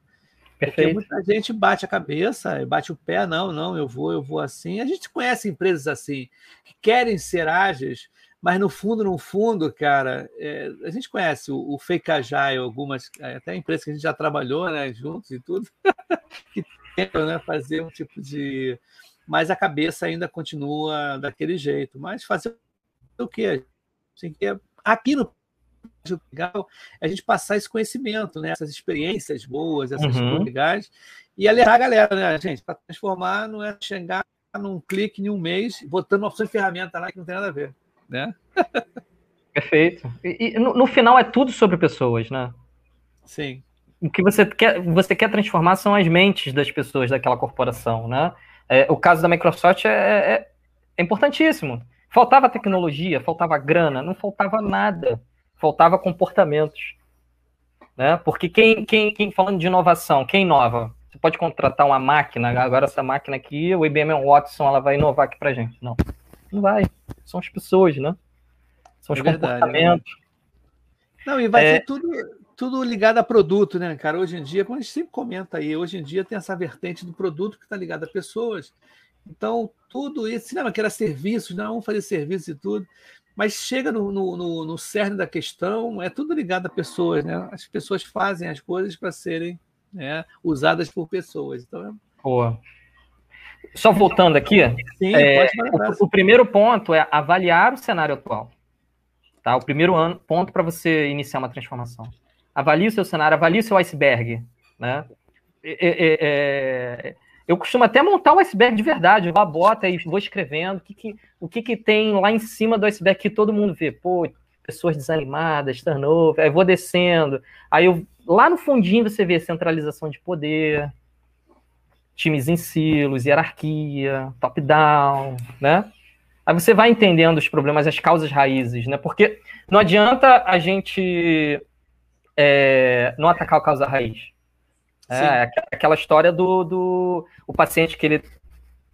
Perfeito. Porque muita gente bate a cabeça, bate o pé, não, não, eu vou, eu vou assim. A gente conhece empresas assim, que querem ser ágeis, mas no fundo, no fundo, cara, é, a gente conhece o, o Fake Agile, algumas, até empresas que a gente já trabalhou né, juntos e tudo, que tentam né, fazer um tipo de. Mas a cabeça ainda continua daquele jeito. Mas fazer o quê? Assim, aqui no legal é a gente passar esse conhecimento, né? essas experiências boas, essas uhum. coisas legais, e alertar a galera, né, gente? Para transformar não é chegar num clique em um mês, botando uma opção de ferramenta lá que não tem nada a ver. Né? Perfeito. E, e no, no, final é tudo sobre pessoas, né? Sim. O que você quer, você quer transformar são as mentes das pessoas daquela corporação, né? É, o caso da Microsoft é, é, é importantíssimo. Faltava tecnologia, faltava grana, não faltava nada faltava comportamentos. Né? Porque quem, quem, quem, falando de inovação, quem inova? Você pode contratar uma máquina, agora essa máquina aqui, o IBM Watson, ela vai inovar aqui pra gente. Não, não vai. São as pessoas, né? São os é comportamentos. Não, e vai é... ser tudo, tudo ligado a produto, né, cara? Hoje em dia, como a gente sempre comenta aí, hoje em dia tem essa vertente do produto que está ligado a pessoas. Então, tudo isso, lembra que era serviços, não, vamos fazer serviço e tudo. Mas chega no, no, no, no cerne da questão, é tudo ligado a pessoas, né? As pessoas fazem as coisas para serem né, usadas por pessoas. Então, é... Boa. Só voltando aqui, Sim, é, o, o, primeiro ponto é avaliar o cenário atual. Tá? O primeiro ano, ponto para você iniciar uma transformação. Avalie o seu cenário, avalie o seu iceberg. Né? É, eu costumo até montar o iceberg de verdade, eu vou bota e vou escrevendo o que, que, o que, que tem lá em cima do iceberg que todo mundo vê. Pô, pessoas desanimadas, turnover, aí vou descendo, aí eu lá no fundinho você vê centralização de poder, times em silos, hierarquia, top-down, né? Aí você vai entendendo os problemas, as causas raízes, né? Porque não adianta a gente é, não atacar a causa raiz. É, aquela história do, do o paciente que ele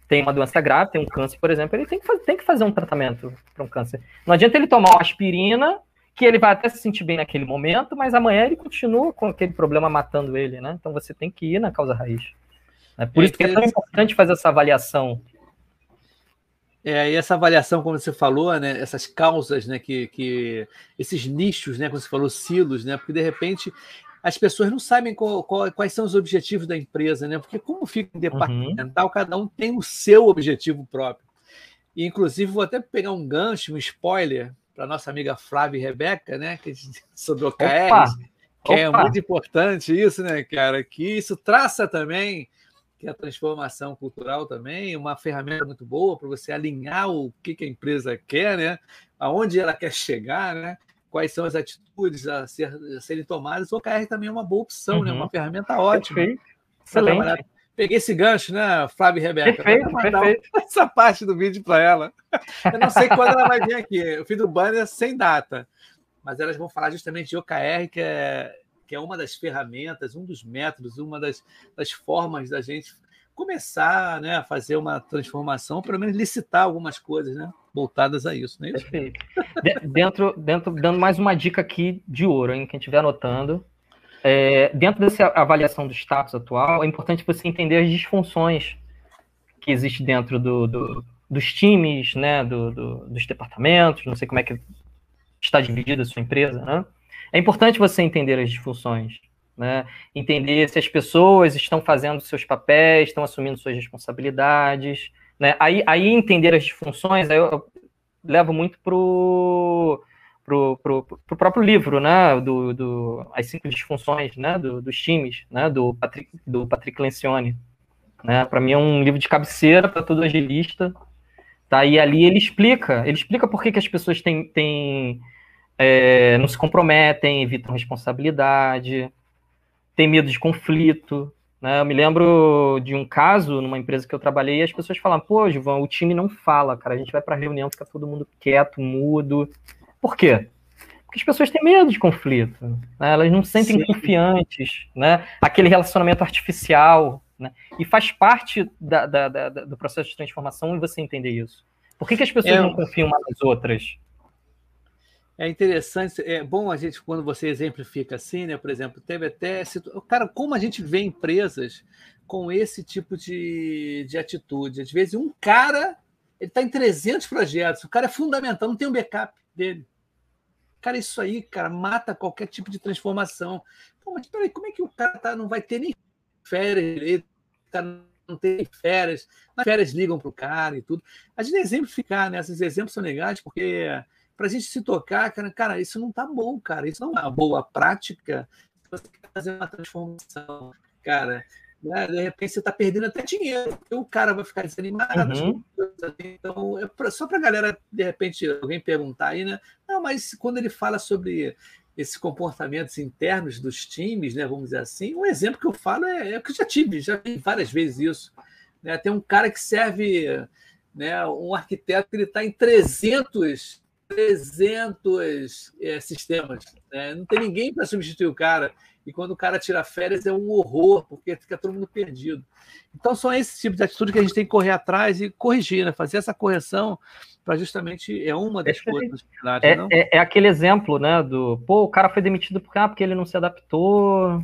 tem uma doença grave, tem um câncer, por exemplo, ele tem que, fazer, tem que fazer um tratamento para um câncer. Não adianta ele tomar uma aspirina, que ele vai até se sentir bem naquele momento, mas amanhã ele continua com aquele problema matando ele, né? Então você tem que ir na causa raiz. É por é isso que é tão importante fazer essa avaliação. É, e essa avaliação, como você falou, né, essas causas, né, que, que esses nichos, né, como você falou, silos, né, porque de repente as pessoas não sabem qual, qual, quais são os objetivos da empresa, né, porque como fica departamental, uhum. cada um tem o seu objetivo próprio. E, inclusive, vou até pegar um gancho, um spoiler para nossa amiga Flávia e Rebeca, né, que, sobre OKRs, Opa! que é Opa! é muito importante isso, né, cara, que isso traça também que é a transformação cultural também, uma ferramenta muito boa para você alinhar o que, que a empresa quer, né? aonde ela quer chegar, né? Quais são as atitudes a, ser, a serem tomadas. O OKR também é uma boa opção, uhum. né? uma ferramenta ótima. Perfeito. Excelente. Peguei esse gancho, né, Flávia e Rebeca? Perfeito, perfeito. Essa parte do vídeo para ela. Eu não sei quando ela vai vir aqui. Eu fiz o banner sem data, mas elas vão falar justamente de OKR, que é que é uma das ferramentas, um dos métodos, uma das, das formas da gente começar né, a fazer uma transformação, pelo menos licitar algumas coisas né, voltadas a isso, não é isso? Perfeito. dentro, dentro, dando mais uma dica aqui de ouro, hein, quem estiver anotando. É, dentro dessa avaliação do status atual, é importante você entender as disfunções que existem dentro do, do, dos times, né, do, dos departamentos, não sei como é que está dividida a sua empresa, né? É importante você entender as disfunções, né? entender se as pessoas estão fazendo seus papéis, estão assumindo suas responsabilidades. Né? Aí, aí entender as disfunções, aí eu, eu levo muito para o pro, pro, pro, próprio livro, né, do, do, as cinco disfunções, né, do, dos times, né, do Patrick, do Patrick Lencioni, né, para mim é um livro de cabeceira para todo agilista, tá, e ali ele explica, ele explica por que, que as pessoas têm, têm é, não se comprometem, evitam responsabilidade, têm medo de conflito. Né? Eu me lembro de um caso numa empresa que eu trabalhei e as pessoas falavam, pô, Gilvan, o time não fala, cara, a gente vai para reunião, fica todo mundo quieto, mudo. Por quê? Porque as pessoas têm medo de conflito, né? elas não se sentem Sim. confiantes, né? aquele relacionamento artificial, né? e faz parte da, da, da, do processo de transformação você entender isso. Por que, que as pessoas não confiam umas nas outras? É interessante, é bom a gente, quando você exemplifica assim, né? Por exemplo, teve até. Cara, como a gente vê empresas com esse tipo de, de atitude? Às vezes, um cara, ele está em 300 projetos, o cara é fundamental, não tem um backup dele. Cara, isso aí, cara, mata qualquer tipo de transformação. Pô, mas peraí, como é que o cara tá, não vai ter nem férias, tá, não tem férias, as férias ligam para o cara e tudo. A gente exemplificar, né? Esses exemplos são legais, porque para a gente se tocar, cara, cara, isso não tá bom, cara, isso não é uma boa prática. Você quer fazer uma transformação, cara. Né? De repente você está perdendo até dinheiro, porque o cara vai ficar desanimado. Uhum. Então, é pra, só para a galera, de repente, alguém perguntar aí, né? Não, mas quando ele fala sobre esses comportamentos internos dos times, né, vamos dizer assim, um exemplo que eu falo é, é que eu já tive, já vi várias vezes isso. Né? Tem um cara que serve, né, um arquiteto que ele está em 300 300 é, sistemas. Né? Não tem ninguém para substituir o cara. E quando o cara tira férias é um horror, porque fica todo mundo perdido. Então, são esse tipo de atitude que a gente tem que correr atrás e corrigir, né? fazer essa correção para justamente. É uma das é, coisas. É, é, é, aquele exemplo, né? Do pô, o cara foi demitido porque, ah, porque ele não se adaptou,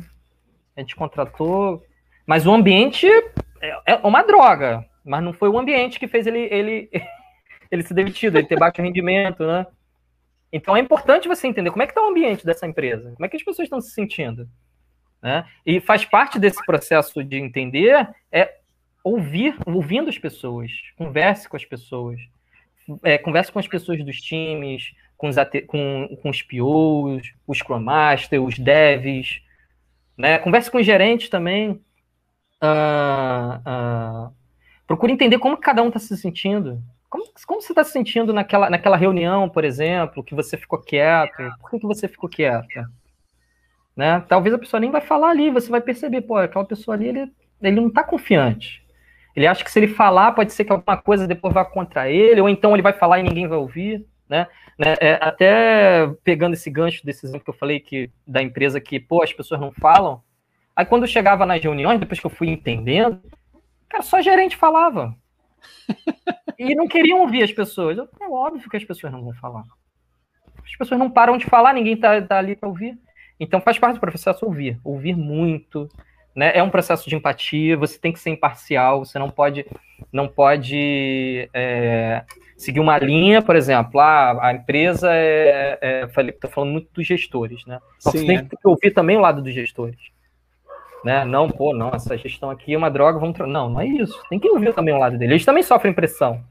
a gente contratou. Mas o ambiente é, é uma droga. Mas não foi o ambiente que fez ele, ele ele ser demitido, ele ter baixo rendimento, né? Então é importante você entender como é que está o ambiente dessa empresa, como é que as pessoas estão se sentindo. Né? E faz parte desse processo de entender é ouvir, ouvindo as pessoas, converse com as pessoas, é, converse com as pessoas dos times, com os, com, com os POs, os Scrum Master, os devs, né? converse com os gerentes também. Uh, uh, procure entender como cada um está se sentindo. Como, como você está se sentindo naquela, naquela reunião, por exemplo, que você ficou quieto? Por que, que você ficou quieto? né? Talvez a pessoa nem vai falar ali, você vai perceber, pô, aquela pessoa ali, ele, ele não está confiante. Ele acha que se ele falar, pode ser que alguma coisa depois vá contra ele, ou então ele vai falar e ninguém vai ouvir, né? né? É, até pegando esse gancho desse exemplo que eu falei que da empresa que, pô, as pessoas não falam. Aí quando eu chegava nas reuniões, depois que eu fui entendendo, cara, só gerente falava. E não queriam ouvir as pessoas. É óbvio que as pessoas não vão falar. As pessoas não param de falar, ninguém tá, tá ali para ouvir. Então faz parte do processo ouvir, ouvir muito, né? É um processo de empatia, você tem que ser imparcial, você não pode, não pode é, seguir uma linha, por exemplo, ah, a empresa é, é falei, tô falando muito dos gestores, né? Sim, você tem é. que ouvir também o lado dos gestores. Né? Não, pô, não, essa gestão aqui é uma droga, vamos. Não, não é isso. Tem que ouvir também o lado deles. Eles também sofrem pressão.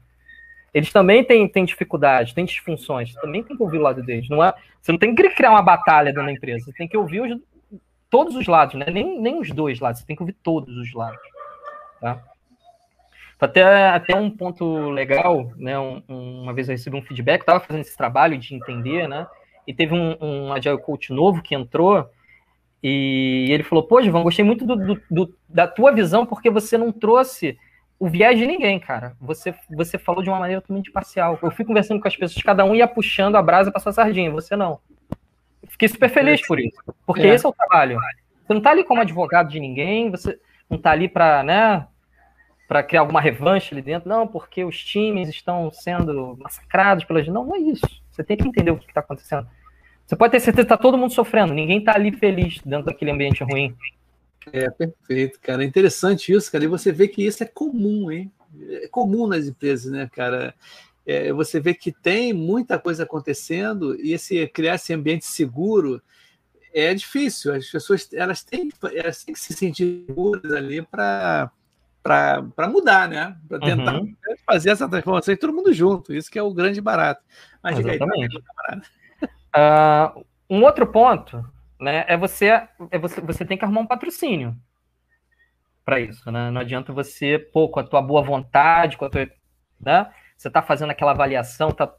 Eles também têm, têm dificuldades, têm disfunções. Também tem que ouvir o lado deles. Não é, você não tem que criar uma batalha dentro da empresa. Você tem que ouvir os, todos os lados, né? nem, nem os dois lados. Você tem que ouvir todos os lados. Tá? Até, até um ponto legal, né? Um, uma vez eu recebi um feedback, estava fazendo esse trabalho de entender, né? E teve um, um Agile Coach novo que entrou e ele falou: Pô, João, gostei muito do, do, do, da tua visão porque você não trouxe o viés de ninguém, cara. Você, você falou de uma maneira totalmente parcial. Eu fui conversando com as pessoas, cada um ia puxando a brasa para sua sardinha, você não. Fiquei super feliz por isso, porque é. esse é o trabalho. Você não está ali como advogado de ninguém, você não está ali para, né, para criar alguma revanche ali dentro, não, porque os times estão sendo massacrados pelas. Não, não é isso. Você tem que entender o que está acontecendo. Você pode ter certeza que está todo mundo sofrendo, ninguém está ali feliz dentro daquele ambiente ruim. É, perfeito, cara. É interessante isso, cara. E você vê que isso é comum, hein? É comum nas empresas, né, cara? É, você vê que tem muita coisa acontecendo e esse criar esse ambiente seguro é difícil. As pessoas elas têm, elas têm que se sentir seguras ali para para mudar, né? Para tentar uhum. fazer essa transformação e todo mundo junto. Isso que é o grande barato. Mas Exatamente. Aí, uh, um outro ponto né, é você, é você, você tem que arrumar um patrocínio para isso, né? Não adianta você, pô, com a tua boa vontade, com a tua, né? Você está fazendo aquela avaliação, está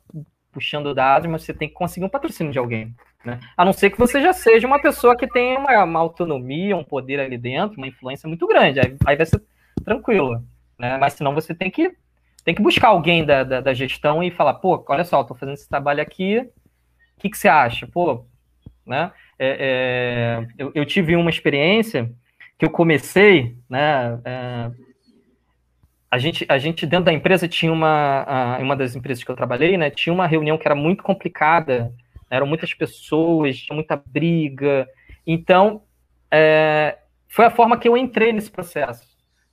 puxando dados, mas você tem que conseguir um patrocínio de alguém, né? A não ser que você já seja uma pessoa que tenha uma, uma autonomia, um poder ali dentro, uma influência muito grande, aí, aí vai ser tranquilo, né? Mas senão você tem que tem que buscar alguém da, da, da gestão e falar, pô, olha só, estou fazendo esse trabalho aqui, que, que você acha? Pô, né? É, é, eu, eu, tive uma experiência que eu comecei, né? É, a gente, a gente dentro da empresa tinha uma, uma das empresas que eu trabalhei, né? Tinha uma reunião que era muito complicada, né, eram muitas pessoas, tinha muita briga. Então, é, foi a forma que eu entrei nesse processo,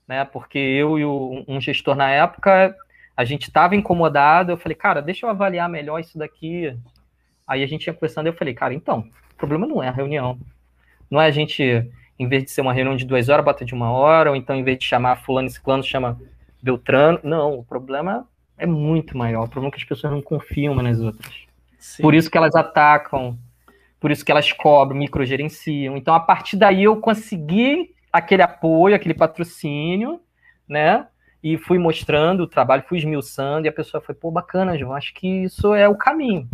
né? Porque eu e o, um gestor na época, a gente estava incomodado. Eu falei, cara, deixa eu avaliar melhor isso daqui. Aí a gente ia conversando, eu falei, cara, então, problema não é a reunião. Não é a gente, em vez de ser uma reunião de duas horas, bota de uma hora, ou então em vez de chamar fulano e ciclano, chama Beltrano. Não, o problema é muito maior. O problema é que as pessoas não confiam umas nas outras. Sim. Por isso que elas atacam, por isso que elas cobram, microgerenciam. Então, a partir daí, eu consegui aquele apoio, aquele patrocínio, né? E fui mostrando o trabalho, fui esmiuçando, e a pessoa foi, pô, bacana, João, acho que isso é o caminho.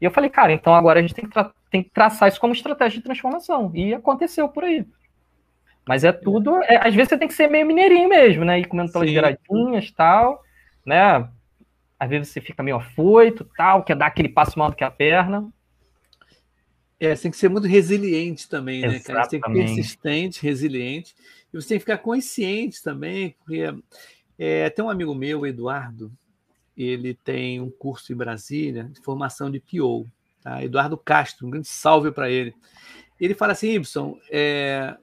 E eu falei, cara, então agora a gente tem que, tra tem que traçar isso como estratégia de transformação. E aconteceu por aí. Mas é tudo. É, às vezes você tem que ser meio mineirinho mesmo, né? Ir comendo pelas beiradinhas e tal, né? Às vezes você fica meio afoito tal, quer dar aquele passo mal do que a perna. É, você tem que ser muito resiliente também, né, cara? Você tem que ser persistente, resiliente. E você tem que ficar consciente também, porque é, tem um amigo meu, Eduardo, ele tem um curso em Brasília de formação de PO. Tá? Eduardo Castro, um grande salve para ele. Ele fala assim, Y, é,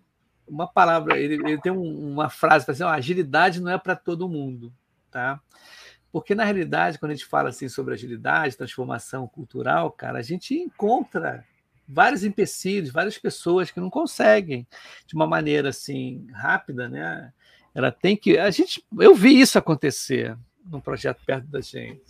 uma palavra, ele, ele tem um, uma frase para assim, agilidade não é para todo mundo, tá? Porque na realidade, quando a gente fala assim sobre agilidade, transformação cultural, cara, a gente encontra vários empecilhos, várias pessoas que não conseguem de uma maneira assim rápida, né? Ela tem que, a gente, eu vi isso acontecer num projeto perto da gente.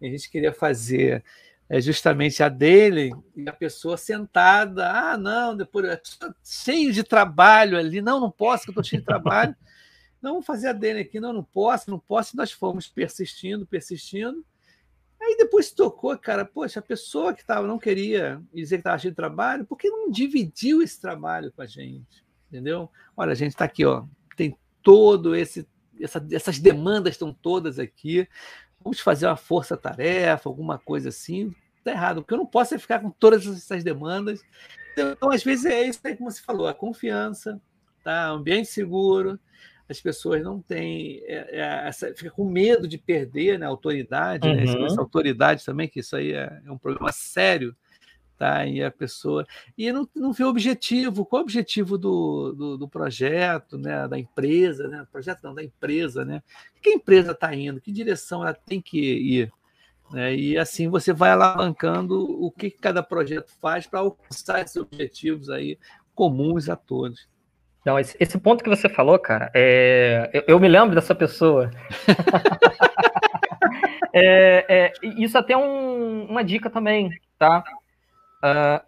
A gente queria fazer é justamente a dele e a pessoa sentada, ah, não, depois cheio de trabalho ali, não, não posso, que eu estou cheio de trabalho. Não, vamos fazer a dele aqui, não, não posso, não posso. E nós fomos persistindo, persistindo. Aí E depois tocou, cara, poxa, a pessoa que tava, não queria dizer que estava cheio de trabalho, por que não dividiu esse trabalho com a gente? Entendeu? Olha, a gente está aqui, ó, tem todo esse. Essa, essas demandas estão todas aqui. Vamos fazer uma força-tarefa, alguma coisa assim. Está errado, porque eu não posso ficar com todas essas demandas. Então, às vezes, é isso aí, como você falou, a confiança, tá? ambiente seguro, as pessoas não têm é, é, essa, fica com medo de perder né, a autoridade, né? uhum. né? essa autoridade também, que isso aí é, é, um problema sério, tá? E a pessoa e não, não vê o objetivo, qual é o objetivo do, do, do projeto, né? Da empresa, né? Projeto não da empresa, né? Que empresa está indo, que direção ela tem que ir, né? E assim você vai alavancando o que cada projeto faz para alcançar esses objetivos aí comuns a todos. Não, esse, esse, ponto que você falou, cara, é, eu, eu me lembro dessa pessoa. é, é, isso até um, uma dica também, tá? Uh,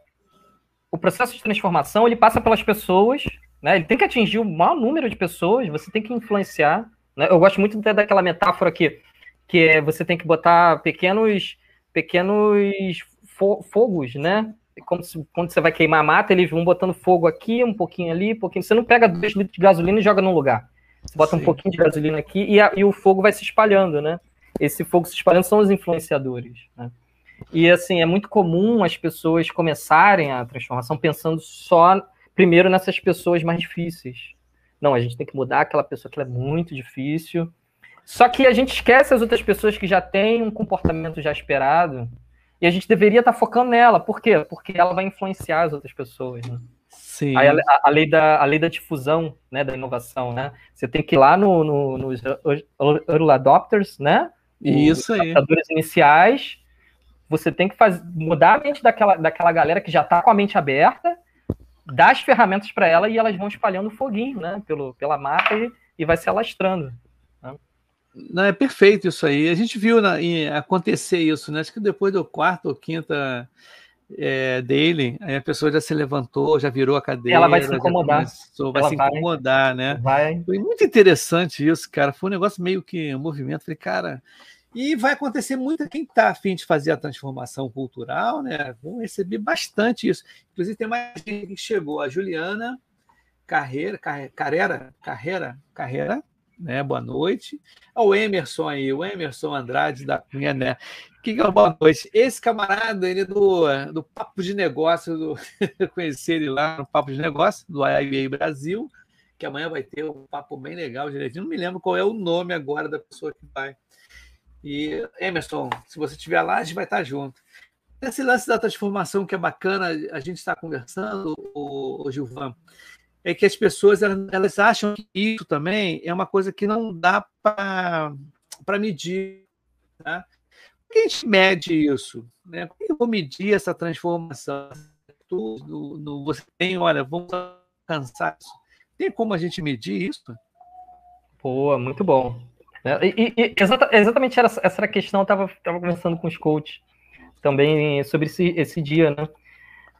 o processo de transformação ele passa pelas pessoas, né? Ele tem que atingir o maior número de pessoas. Você tem que influenciar. Né? Eu gosto muito daquela metáfora que, que é você tem que botar pequenos, pequenos fogos, né? como se, quando você vai queimar a mata, eles vão botando fogo aqui, um pouquinho ali, um pouquinho. Você não pega dois litros de gasolina e joga num lugar. Você bota Sim. um pouquinho de gasolina aqui e, a, e, o fogo vai se espalhando, né? Esse fogo se espalhando são os influenciadores, né? E assim, é muito comum as pessoas começarem a transformação pensando só primeiro nessas pessoas mais difíceis. Não, a gente tem que mudar aquela pessoa que é muito difícil. Só que a gente esquece as outras pessoas que já têm um comportamento já esperado e a gente deveria estar tá focando nela. Por quê? Porque ela vai influenciar as outras pessoas, né? Sim. Aí a, a, lei da, a lei da difusão, né, da inovação, né? Você tem que ir lá no, no, nos early adopters, né? Isso aí. Os iniciais. Você tem que faz, mudar a mente daquela, daquela galera que já está com a mente aberta, dar as ferramentas para ela e elas vão espalhando foguinho, né? Pelo, pela marca e, e vai se alastrando. Não, é perfeito isso aí. A gente viu na, em, acontecer isso, né? Acho que depois do quarto ou quinta é, dele, aí a pessoa já se levantou, já virou a cadeira. Ela vai se incomodar. Começou, vai Ela se incomodar, né? Vai. Foi muito interessante isso, cara. Foi um negócio meio que um movimento. Falei, cara. E vai acontecer muito quem está afim de fazer a transformação cultural, né? Vão receber bastante isso. Inclusive, tem mais gente que chegou. A Juliana Carreira, Carreira, Carreira, Carreira, né? Boa noite. Ao Emerson aí, o Emerson Andrade da Cunha, né? Que é boa noite. Esse camarada, ele é do, do Papo de Negócio, do, conheci ele lá no Papo de Negócio, do IBA Brasil, que amanhã vai ter um papo bem legal, direitinho. Não me lembro qual é o nome agora da pessoa que vai. E, Emerson, se você estiver lá, a gente vai estar junto. Esse lance da transformação que é bacana, a gente está conversando, o, o Gilvan, é que as pessoas elas acham que isso também é uma coisa que não dá para medir. Tá? Como que a gente mede isso? Né? Como eu vou medir essa transformação? no, no, você tem, olha, vamos alcançar isso. Tem como a gente medir isso? Boa, muito bom. É, e, e, exata, exatamente essa, essa questão, eu estava conversando com os coaches também sobre esse, esse dia, né?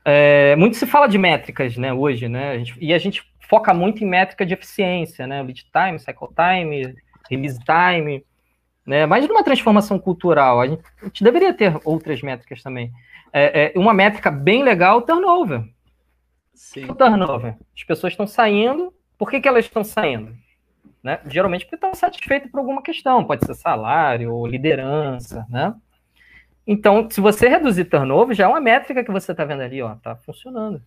É, muito se fala de métricas, né, hoje, né, a gente, e a gente foca muito em métrica de eficiência, né, lead time, cycle time, release time, né, mas numa transformação cultural, a gente, a gente deveria ter outras métricas também. É, é uma métrica bem legal, turnover. Sim. O turnover. As pessoas estão saindo, por que, que elas estão saindo? Né? Geralmente porque estão satisfeitas por alguma questão, pode ser salário ou liderança, né? Então, se você reduzir turnover, já é uma métrica que você está vendo ali, ó, tá funcionando.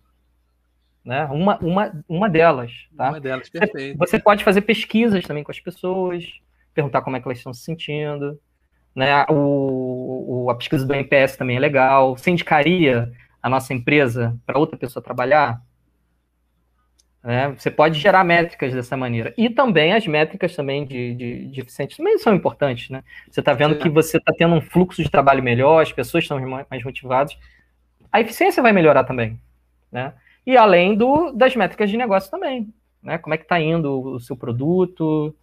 Né? Uma, uma, uma delas. Tá? Uma delas, perfeito. Você, você pode fazer pesquisas também com as pessoas, perguntar como é que elas estão se sentindo. Né? O, o, a pesquisa do NPS também é legal. Você indicaria a nossa empresa para outra pessoa trabalhar? Né? Você pode gerar métricas dessa maneira. E também as métricas também de, de, de eficiência também são importantes. Né? Você está vendo Sim. que você está tendo um fluxo de trabalho melhor, as pessoas estão mais motivadas. A eficiência vai melhorar também. Né? E além do, das métricas de negócio também. Né? Como é que está indo o seu produto.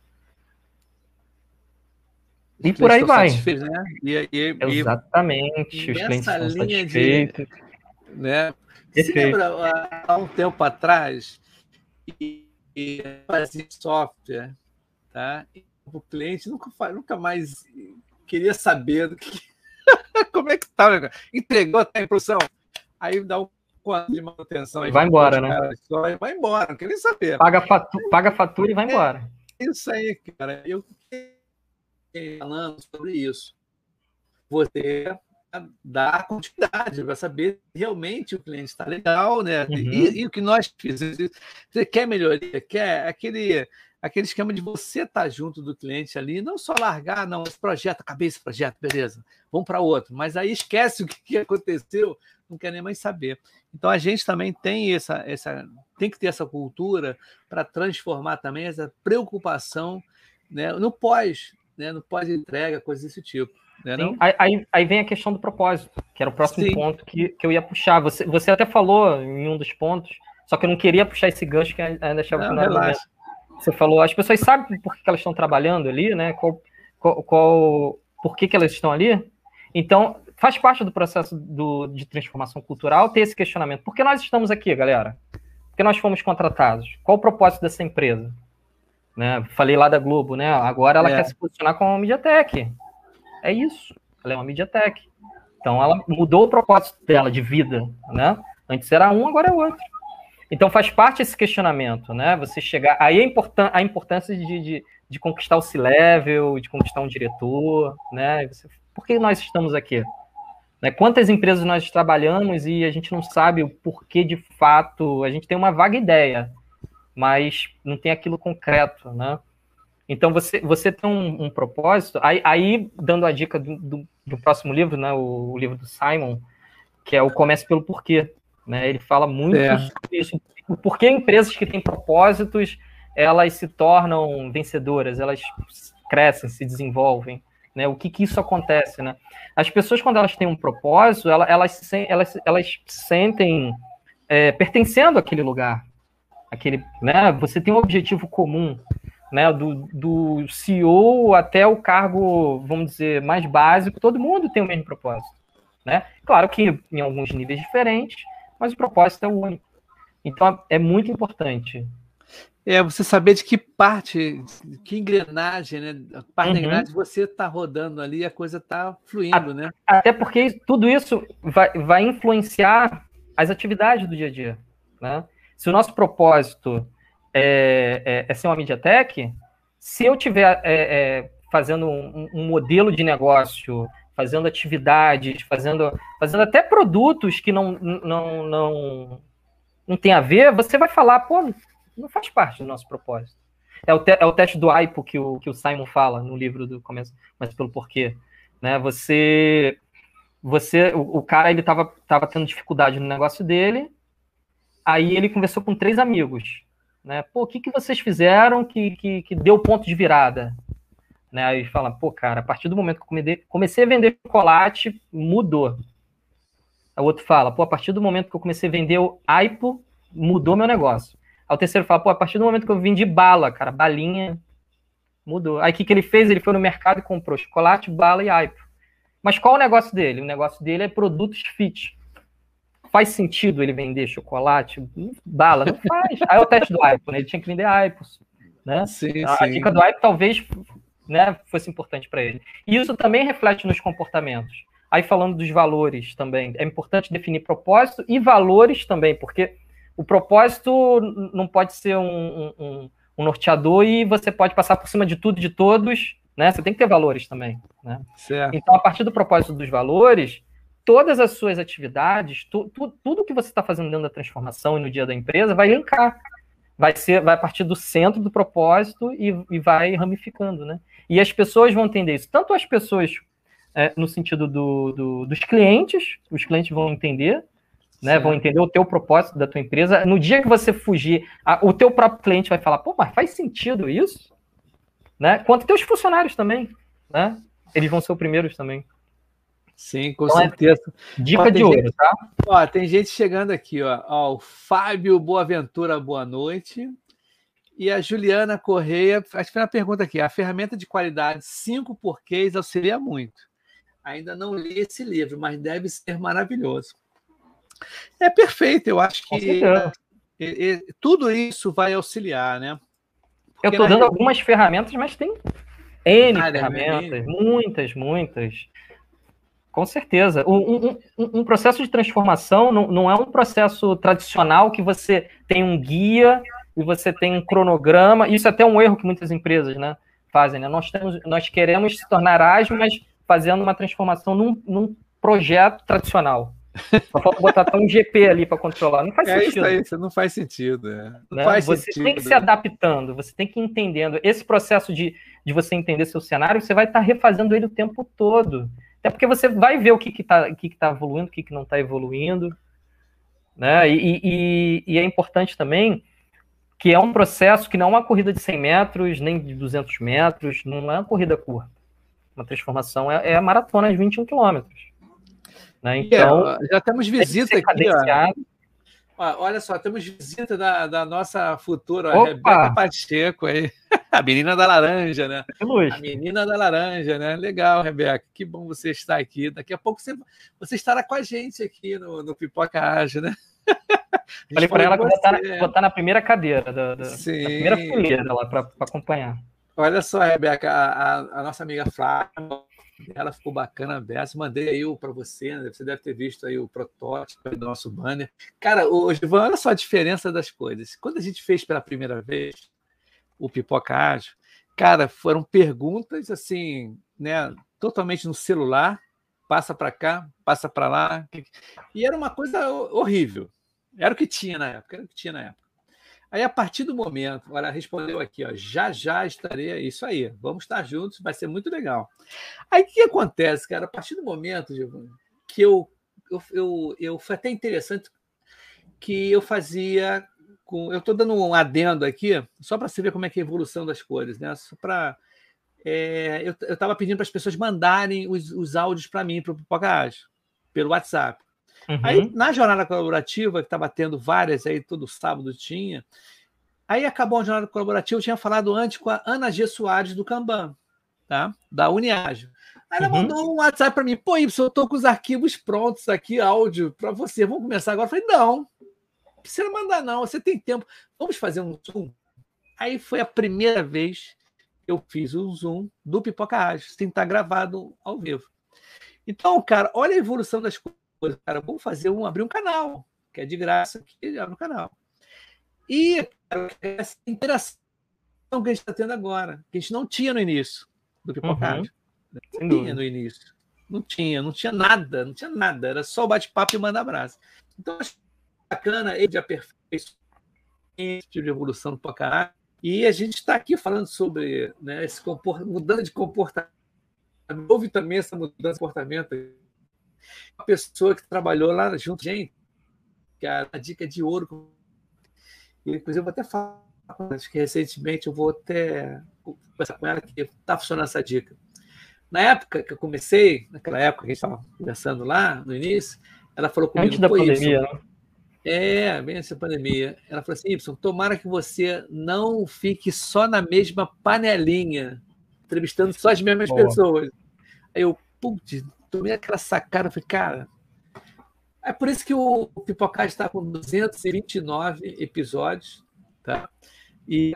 E por aí vai. Né? E, e, Exatamente. E os clientes estão satisfeitos. De, né? Você lembra, há um tempo atrás, e fazia software, tá? E o cliente nunca, nunca mais queria saber do que Como é que tá? Entregou até a produção. Aí dá um quanto de manutenção. Vai embora, né? vai embora, não quer nem saber. Paga, fatu paga fatura e vai é, embora. Isso aí, cara. Eu falando sobre isso. Você dar continuidade, para saber realmente o cliente está legal, né? Uhum. E, e, o que nós fizemos. Você quer melhoria? Quer aquele, aquele esquema de você estar tá junto do cliente ali, não só largar, não, esse projeto, acabei esse projeto, beleza, vamos para outro. Mas aí esquece o que, que aconteceu, não quer nem mais saber. Então a gente também tem essa, essa tem que ter essa cultura para transformar também essa preocupação né, no pós, né, no pós-entrega, coisas desse tipo. Né, aí, aí, vem a questão do propósito, que era o próximo Sim. ponto que, que eu ia puxar. Você, você até falou em um dos pontos, só que eu não queria puxar esse gancho que ainda achava não, que não era Você falou, as pessoas sabem por que elas estão trabalhando ali, né? Qual, qual, qual por que, que elas estão ali? Então, faz parte do processo do, de transformação cultural ter esse questionamento. Por que nós estamos aqui, galera? Por que nós fomos contratados? Qual o propósito dessa empresa? Né? Falei lá da Globo, né? Agora ela é. quer se posicionar como uma MediaTek. É isso. Ela é uma MediaTek. Então ela mudou o propósito dela de vida, né? Antes era um, agora é outro. Então faz parte esse questionamento, né? Você chegar. Aí a, importan a importância de, de, de conquistar o C-level, de conquistar um diretor, né? Você... Por que nós estamos aqui? Né? Quantas empresas nós trabalhamos e a gente não sabe o porquê de fato, a gente tem uma vaga ideia, mas não tem aquilo concreto, né? Então, você, você tem um, um propósito, aí, aí, dando a dica do, do, do próximo livro, né, o, o, livro do Simon, que é o Comece pelo Porquê, né, ele fala muito é. sobre isso, por que empresas que têm propósitos, elas se tornam vencedoras, elas crescem, se desenvolvem, né? O que, que isso acontece, né? As pessoas, quando elas têm um propósito, elas, elas, elas, elas sentem é, pertencendo àquele lugar. Aquele, né? Você tem um objetivo comum, né? Do, do CEO até o cargo, vamos dizer, mais básico, todo mundo tem o mesmo propósito, né? Claro que em alguns níveis diferentes, mas o propósito é o único. Então é muito importante é você saber de que parte, que engrenagem, né? A parte uhum. da engrenagem você está rodando ali, a coisa está fluindo, né? Até porque tudo isso vai, vai influenciar as atividades do dia a dia, né? Se o nosso propósito é, é, é ser uma MediaTek, se eu tiver é, é, fazendo um, um, modelo de negócio, fazendo atividades, fazendo, fazendo até produtos que não, não, não, não tem a ver, você vai falar, pô, não faz parte do nosso propósito. É o, te, é o teste do AIPO que o, que o Simon fala no livro do Começo, mas pelo porquê. Né? Você, você o, o cara ele estava tava tendo dificuldade no negócio dele, aí ele conversou com três amigos. Né? Pô, o que, que vocês fizeram que, que, que deu ponto de virada? Né? Aí fala, pô, cara, a partir do momento que eu comecei a vender chocolate, mudou. O outro fala, pô, a partir do momento que eu comecei a vender o AIPO, mudou meu negócio. Aí o terceiro fala, pô, a partir do momento que eu de bala, cara, balinha, mudou. Aí o que, que ele fez? Ele foi no mercado e comprou chocolate, bala e aipo. Mas qual o negócio dele? O negócio dele é produtos fit. Faz sentido ele vender chocolate, bala? Não faz. Aí é o teste do aipo, né? Ele tinha que vender aipos, né? Sim, a, sim. a dica do aipo talvez né, fosse importante para ele. E isso também reflete nos comportamentos. Aí falando dos valores também, é importante definir propósito e valores também, porque o propósito não pode ser um, um, um, norteador e você pode passar por cima de tudo e de todos, né? Você tem que ter valores também, né? Certo. Então, a partir do propósito dos valores, todas as suas atividades, tu, tu, tudo que você está fazendo dentro da transformação e no dia da empresa vai linkar. Vai ser, vai partir do centro do propósito e, e vai ramificando, né? E as pessoas vão entender isso. Tanto as pessoas é, no sentido do, do, dos clientes, os clientes vão entender, né? Vão entender o teu propósito da tua empresa. No dia que você fugir, a, o teu próprio cliente vai falar, pô, mas faz sentido isso? Né? Quanto teus funcionários também, né? Eles vão ser os primeiros também. Sim, com então, é certeza. É dica ó, de ouro, gente, tá? Ó, tem gente chegando aqui, ó. ó. O Fábio Boaventura, boa noite. E a Juliana Correia, acho que foi uma pergunta aqui. A ferramenta de qualidade 5 porquês auxilia muito. Ainda não li esse livro, mas deve ser maravilhoso. É perfeito, eu acho que é, é, tudo isso vai auxiliar, né? Porque eu estou dando algumas ferramentas, mas tem N ah, ferramentas, muitas, muitas. Com certeza. Um, um, um, processo de transformação não, não é um processo tradicional que você tem um guia e você tem um cronograma. Isso é até um erro que muitas empresas né, fazem. Né? Nós, temos, nós queremos se tornar ágil, mas fazendo uma transformação num, num projeto tradicional. Só falta botar até um GP ali para controlar. Não faz é sentido. Isso aí, isso não faz sentido. É. Não né? faz você sentido. tem que se adaptando, você tem que ir entendendo. Esse processo de, de você entender seu cenário, você vai estar refazendo ele o tempo todo. Até porque você vai ver o que está que que tá evoluindo, o que, que não está evoluindo. Né? E, e, e, é importante também que é um processo que não é uma corrida de 100 metros, nem de 200 metros, não é uma corrida curta. Uma transformação é, é a maratona de 21 quilômetros. Né? Então, é, já temos visita aqui. Ó. Olha só, temos visita da, da nossa futura Opa! Rebeca Pacheco aí. A menina da laranja, né? A menina da laranja, né? Legal, Rebeca. Que bom você estar aqui. Daqui a pouco você, você estará com a gente aqui no, no Pipoca Ágil, né? Falei para ela estar, na, botar na primeira cadeira, da, da, Sim. na primeira fileira lá para acompanhar. Olha só, Rebeca, a, a, a nossa amiga Flávia ela ficou bacana dessa. Mandei aí para você, né? você deve ter visto aí o protótipo do nosso banner. Cara, o Givan, olha só a diferença das coisas. Quando a gente fez pela primeira vez o Pipoca Ágil, cara, foram perguntas assim, né, totalmente no celular, passa para cá, passa para lá, e era uma coisa horrível. Era o que tinha na época, era o que tinha na época. Aí, a partir do momento, ela respondeu aqui, ó, já já estarei. Isso aí, vamos estar juntos, vai ser muito legal. Aí o que acontece, cara? A partir do momento, Giovanni, que eu, eu, eu, eu. Foi até interessante que eu fazia. Com, eu estou dando um adendo aqui, só para você ver como é que é a evolução das coisas, né? Só para. É, eu estava pedindo para as pessoas mandarem os, os áudios para mim, para o Pipoca pelo WhatsApp. Uhum. Aí, na jornada colaborativa, que estava tendo várias aí, todo sábado tinha. Aí acabou a jornada colaborativa, eu tinha falado antes com a Ana G. Soares do Kanban, tá? da Uniágio. Aí ela uhum. mandou um WhatsApp para mim, pô, Y, eu estou com os arquivos prontos aqui, áudio, para você. Vamos começar agora? Eu falei, não, não precisa mandar, não, você tem tempo. Vamos fazer um Zoom? Aí foi a primeira vez que eu fiz o Zoom do Pipoca Ágil, sem estar gravado ao vivo. Então, cara, olha a evolução das coisas coisa, cara, vamos fazer um, abrir um canal, que é de graça, que abre um canal. E cara, essa interação que a gente está tendo agora, que a gente não tinha no início do Pipocádio. Uhum. Não tinha no início. Não tinha, não tinha nada, não tinha nada, era só o bate-papo e mandar abraço. Então, acho bacana ele de aperfeiçoamento, tipo de evolução do Pocará. E a gente está aqui falando sobre né, esse mudança de comportamento. Houve também essa mudança de comportamento uma pessoa que trabalhou lá junto, gente, que a, a dica é de ouro. Inclusive, eu vou até falar, acho que recentemente eu vou até conversar com ela que está funcionando essa dica. Na época que eu comecei, naquela época que a gente estava conversando lá, no início, ela falou comigo... Antes da pandemia, né? É, bem essa pandemia. Ela falou assim, Y, tomara que você não fique só na mesma panelinha, entrevistando só as mesmas Boa. pessoas. Aí eu, putz, tomei aquela sacada, falei, cara. É por isso que o Pipocast está com 229 episódios, tá? E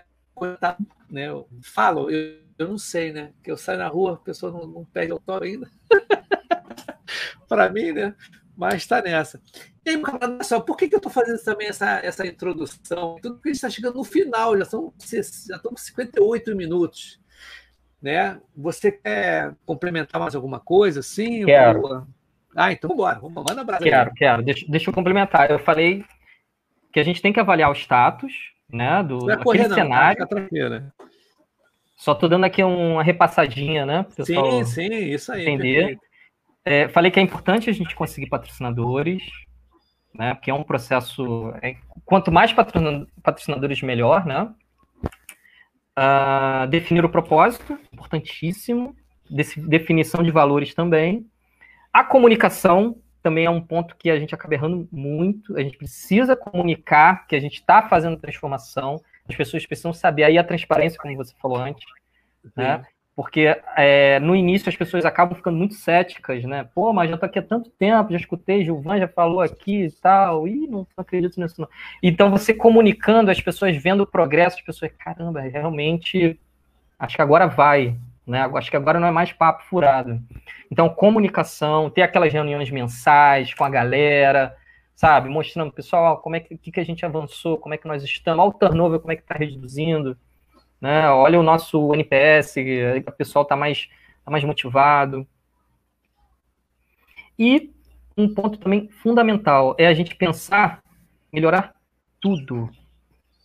tá, né, eu falo, eu, eu não sei, né? Que eu saio na rua, a pessoa não, não pede autógrafo ainda. Para mim, né? Mas está nessa. E aí, só, por que, que eu estou fazendo também essa, essa introdução? Tudo porque a gente está chegando no final, já são já estão com 58 minutos. Né? Você quer complementar mais alguma coisa? Sim? Quero. Ah, então vambora. Vamos, manda abraço. Quero, aí. quero. Deixa, deixa eu complementar. Eu falei que a gente tem que avaliar o status né, do não correr, não, cenário. Né? Só estou dando aqui uma repassadinha, né? Sim, sim, isso aí. Entender. É, falei que é importante a gente conseguir patrocinadores, né? Porque é um processo. É, quanto mais patrocinadores, melhor, né? Uh, definir o propósito, importantíssimo. definição de valores também. A comunicação também é um ponto que a gente acaba errando muito. A gente precisa comunicar que a gente está fazendo transformação. As pessoas precisam saber. Aí a transparência, como você falou antes. Né? Porque é, no início as pessoas acabam ficando muito céticas, né? Pô, mas já tô aqui há tanto tempo, já escutei, Gilvan já falou aqui e tal, e não, acredito nisso não. Então você comunicando, as pessoas vendo o progresso, as pessoas, caramba, realmente, acho que agora vai, Né? Acho que agora não é mais papo furado. Então, comunicação, ter aquelas reuniões mensais com a galera, sabe? Mostrando, pessoal, como é que, que, a gente avançou, como é que nós estamos, olha o turnover, como é que está reduzindo, né? Olha o nosso NPS, o pessoal está mais, tá mais motivado. E um ponto também fundamental é a gente pensar, melhorar tudo.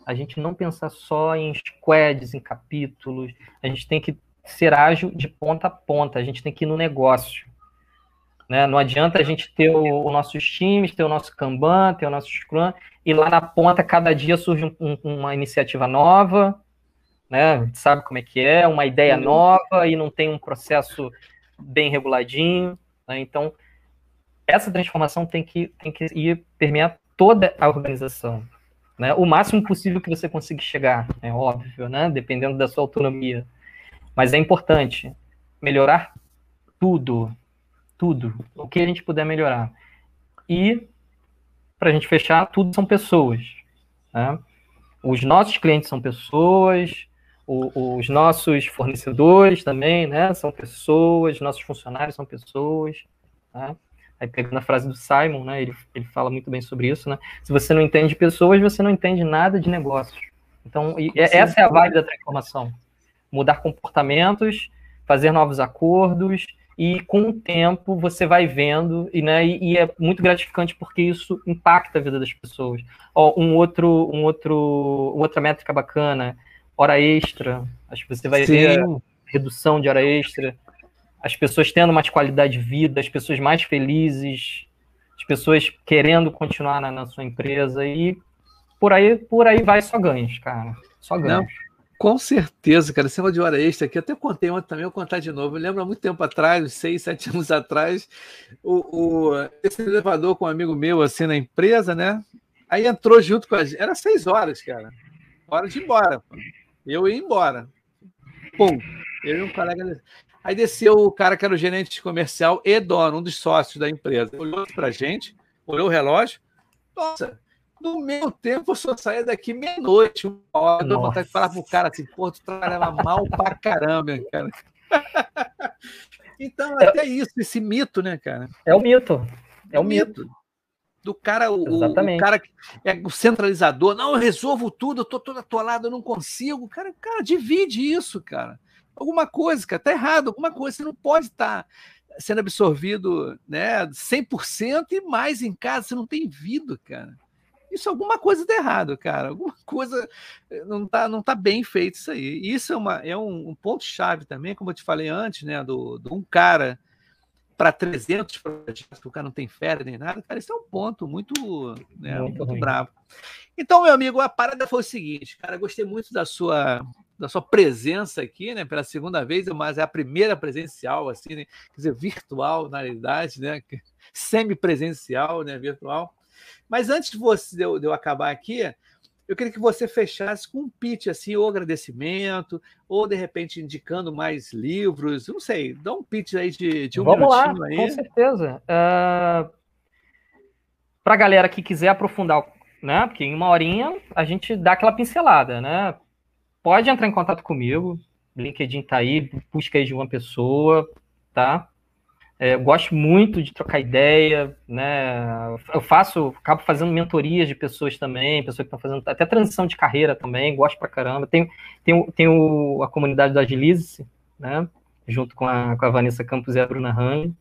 A gente não pensar só em squads, em capítulos. A gente tem que ser ágil de ponta a ponta. A gente tem que ir no negócio. Né? Não adianta a gente ter os nossos times, ter o nosso Kanban, ter o nosso Scrum, e lá na ponta, cada dia surge um, um, uma iniciativa nova, né? sabe como é que é, uma ideia nova, e não tem um processo bem reguladinho. Né? Então, essa transformação tem que, tem que ir permear toda a organização. Né? O máximo possível que você conseguir chegar, é óbvio, né? dependendo da sua autonomia. Mas é importante melhorar tudo, tudo, o que a gente puder melhorar. E, para a gente fechar, tudo são pessoas. Né? Os nossos clientes são pessoas, o, os nossos fornecedores também, né? São pessoas, nossos funcionários são pessoas. Tá? Aí pegando a frase do Simon, né, ele, ele fala muito bem sobre isso, né? Se você não entende pessoas, você não entende nada de negócios. Então, essa é a vibe da transformação. Mudar comportamentos, fazer novos acordos, e com o tempo você vai vendo, e, né, e, e é muito gratificante porque isso impacta a vida das pessoas. Ó, um outro, um outro, outra métrica bacana, hora extra. Acho que você vai Sim. ver redução de hora extra as pessoas tendo mais qualidade de vida, as pessoas mais felizes, as pessoas querendo continuar na, na sua empresa e por aí, por aí vai só ganhos, cara. Só ganhos. Não, com certeza, cara. Negócio de hora extra aqui, até contei ontem também, vou contar de novo. Eu lembro há muito tempo atrás, seis, sete anos atrás, o, o, esse elevador com um amigo meu, assim, na empresa, né? Aí entrou junto com a gente. Era seis horas, cara. Hora de ir embora. Eu ia embora. Pum. Eu e um colega. Aí desceu o cara que era o gerente comercial e dono, um dos sócios da empresa. Olhou para a gente, olhou o relógio. Nossa, no meu tempo eu só saía daqui meia-noite, uma hora. Eu vontade de falar pro cara assim, pô, tu trabalhava mal pra caramba, cara. então, até isso, esse mito, né, cara? É o mito. É o mito. mito. Do cara, o, o, cara que é o centralizador. Não, eu resolvo tudo, eu tô todo atolado, eu não consigo. Cara, cara, divide isso, cara alguma coisa, cara, tá errado, alguma coisa, você não pode estar tá sendo absorvido, né, 100% e mais em casa, você não tem vida, cara. Isso alguma coisa tá errado, cara. Alguma coisa eh, não tá, não tá bem feito isso aí. Isso é, uma, é um, um ponto chave também, como eu te falei antes, né, do, do um cara para 300 projetos, o cara não tem férias nem nada, cara, isso é um ponto muito, né, muito, muito bravo. Então, meu amigo, a parada foi o seguinte, cara, gostei muito da sua da sua presença aqui, né? Pela segunda vez, mas é a primeira presencial, assim, né? quer dizer, virtual, na realidade, né? Semi-presencial, né? Virtual. Mas antes de, você, de, eu, de eu acabar aqui, eu queria que você fechasse com um pitch, assim, ou agradecimento, ou de repente indicando mais livros, não sei, dá um pitch aí de, de um Vamos minutinho lá, aí. Com certeza. Uh, ah, Para a galera que quiser aprofundar, né? Porque em uma horinha a gente dá aquela pincelada, né? pode entrar em contato comigo. LinkedIn tá aí, busca aí de uma pessoa, tá? É, gosto muito de trocar ideia, né? Eu faço, acabo fazendo mentorias de pessoas também, pessoas que estão fazendo até transição de carreira também, gosto pra caramba. Tem, tem, tem o, a comunidade da Agilize, né? Junto com a, com a Vanessa Campos e a Bruna Rami,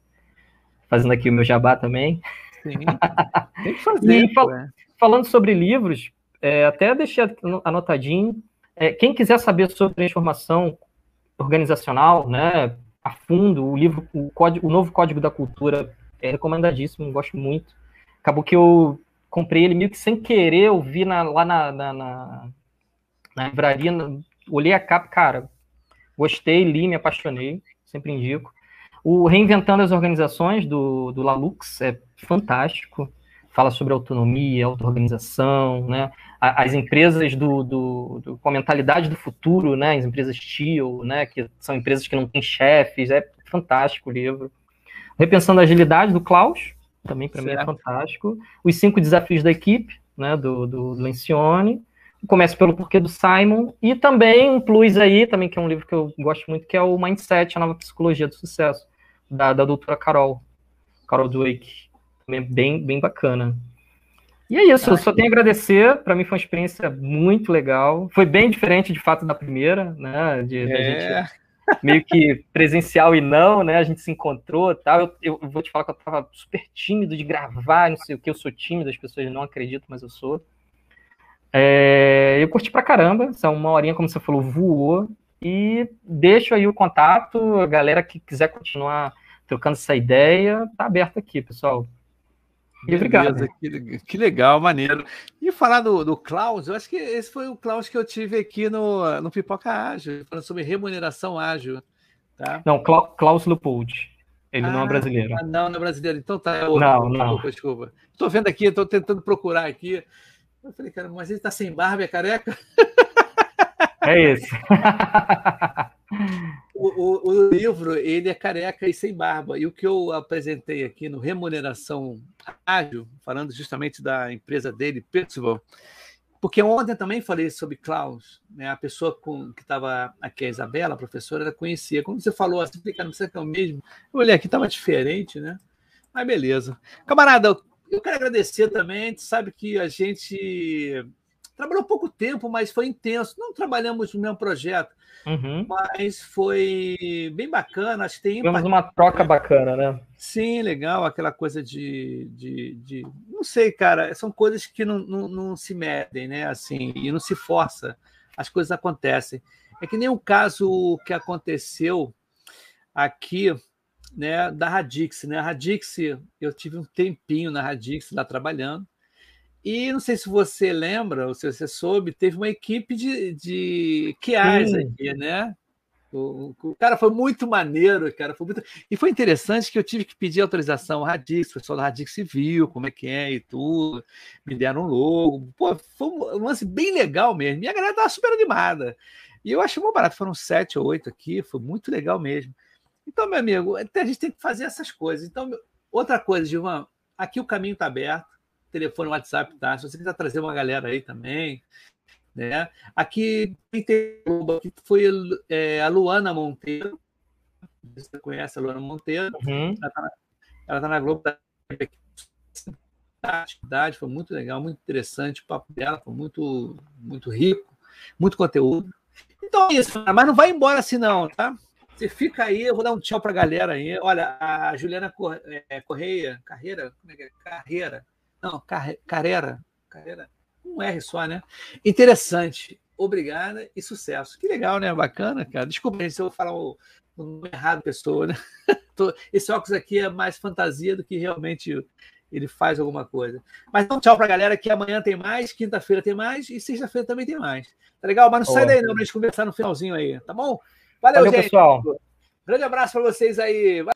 fazendo aqui o meu jabá também. Sim, tem que fazer. e fal é. falando sobre livros, é, até deixei anotadinho, é, quem quiser saber sobre transformação organizacional, né, a fundo, o livro, o, código, o novo Código da Cultura é recomendadíssimo, gosto muito. Acabou que eu comprei ele meio que sem querer, eu vi na, lá na, na, na, na livraria, olhei a capa, cara, gostei, li, me apaixonei, sempre indico. O Reinventando as Organizações, do, do Lalux, é fantástico fala sobre autonomia, auto-organização, né? As empresas do, do, do, com a mentalidade do futuro, né? As empresas TIO, né? Que são empresas que não têm chefes, é fantástico o livro. Repensando a Agilidade, do Klaus, também para mim é fantástico. Os Cinco Desafios da Equipe, né? Do, do Lencioni. Começa pelo Porquê do Simon e também um plus aí, também que é um livro que eu gosto muito, que é o Mindset, a nova psicologia do sucesso, da, da doutora Carol, Carol Dweck. Também é bem, bem bacana. E é isso, eu só tenho a agradecer. Para mim foi uma experiência muito legal. Foi bem diferente, de fato, da primeira, né? De, é. gente meio que presencial e não, né? A gente se encontrou tal. Eu, eu, vou te falar que eu tava super tímido de gravar, não sei o que, eu sou tímido, as pessoas não acreditam, mas eu sou. É, eu curti pra caramba, são uma horinha, como você falou, voou. E deixo aí o contato, a galera que quiser continuar trocando essa ideia, tá aberto aqui, pessoal. E obrigado. Que, que, legal, maneiro. E falar do, do Klaus, eu acho que esse foi o Klaus que eu tive aqui no, no Pipoca Ágil, falando sobre remuneração ágil. Tá? Não, Klaus Leopold. Ele ah, não é brasileiro. Ah, não, não é brasileiro. Então tá. Outro, não, não. Desculpa, desculpa. Estou vendo aqui, estou tentando procurar aqui. Eu falei, cara, mas ele está sem barba, é careca? É isso. o, o, livro ele é careca e sem barba. E o que eu apresentei aqui no Remuneração Ágil, falando justamente da empresa dele, Percival, porque ontem também falei sobre Klaus, né? a pessoa com, que estava aqui, a Isabela, a professora, ela conhecia. Quando você falou assim, não sei que é o mesmo, eu olhei aqui, estava diferente, né? Mas beleza. Camarada, eu quero agradecer também. A gente sabe que a gente trabalhou pouco tempo, mas foi intenso. Não trabalhamos no mesmo projeto, uhum. mas foi bem bacana. Acho que tem Tivemos uma troca bacana, né? Sim, legal. Aquela coisa de, de, de... não sei, cara. São coisas que não, não, não, se medem, né? Assim, e não se força. As coisas acontecem. É que nem o caso que aconteceu aqui né, da Radix. Né? A Radix, eu tive um tempinho na Radix lá trabalhando, e não sei se você lembra, ou se você soube, teve uma equipe de, de QAs aqui, né? O, o, cara foi muito maneiro, cara. Foi muito... E foi interessante que eu tive que pedir autorização ao Radix, o pessoal da Radix viu como é que é e tudo, me deram um logo. Pô, foi um lance bem legal mesmo. E a galera estava super animada. E eu achei muito barato, foram sete ou oito aqui, foi muito legal mesmo. Então, meu amigo, a gente tem que fazer essas coisas. Então, outra coisa, Gilvan, aqui o caminho está aberto telefone, WhatsApp, tá? Se você quiser trazer uma galera aí também, né? Aqui aqui foi é, a Luana Monteiro. Você conhece a Luana Monteiro? Uhum. Ela está na, ela tá na Globo da atividade, foi muito legal, muito interessante, o papo dela foi muito, muito rico, muito conteúdo. Então é isso, mas não vai embora assim não, tá? Você fica aí, eu vou dar um tchau para a galera aí. Olha, a Juliana é, Correia, Carreira, como é que é? Carreira, não, Carrera. Carrera. Um R só, né? Interessante. Obrigada e sucesso. Que legal, né? Bacana, cara. Desculpa se eu falar o, o nome errado, pessoa, né? Esse óculos aqui é mais fantasia do que realmente ele faz alguma coisa. Mas então, tchau pra galera que amanhã tem mais, quinta-feira tem mais e sexta-feira também tem mais. Tá legal? Mas não sai daí não pra gente conversar no finalzinho aí, tá bom? Valeu, Valeu gente. pessoal. Grande abraço para vocês aí. Vai.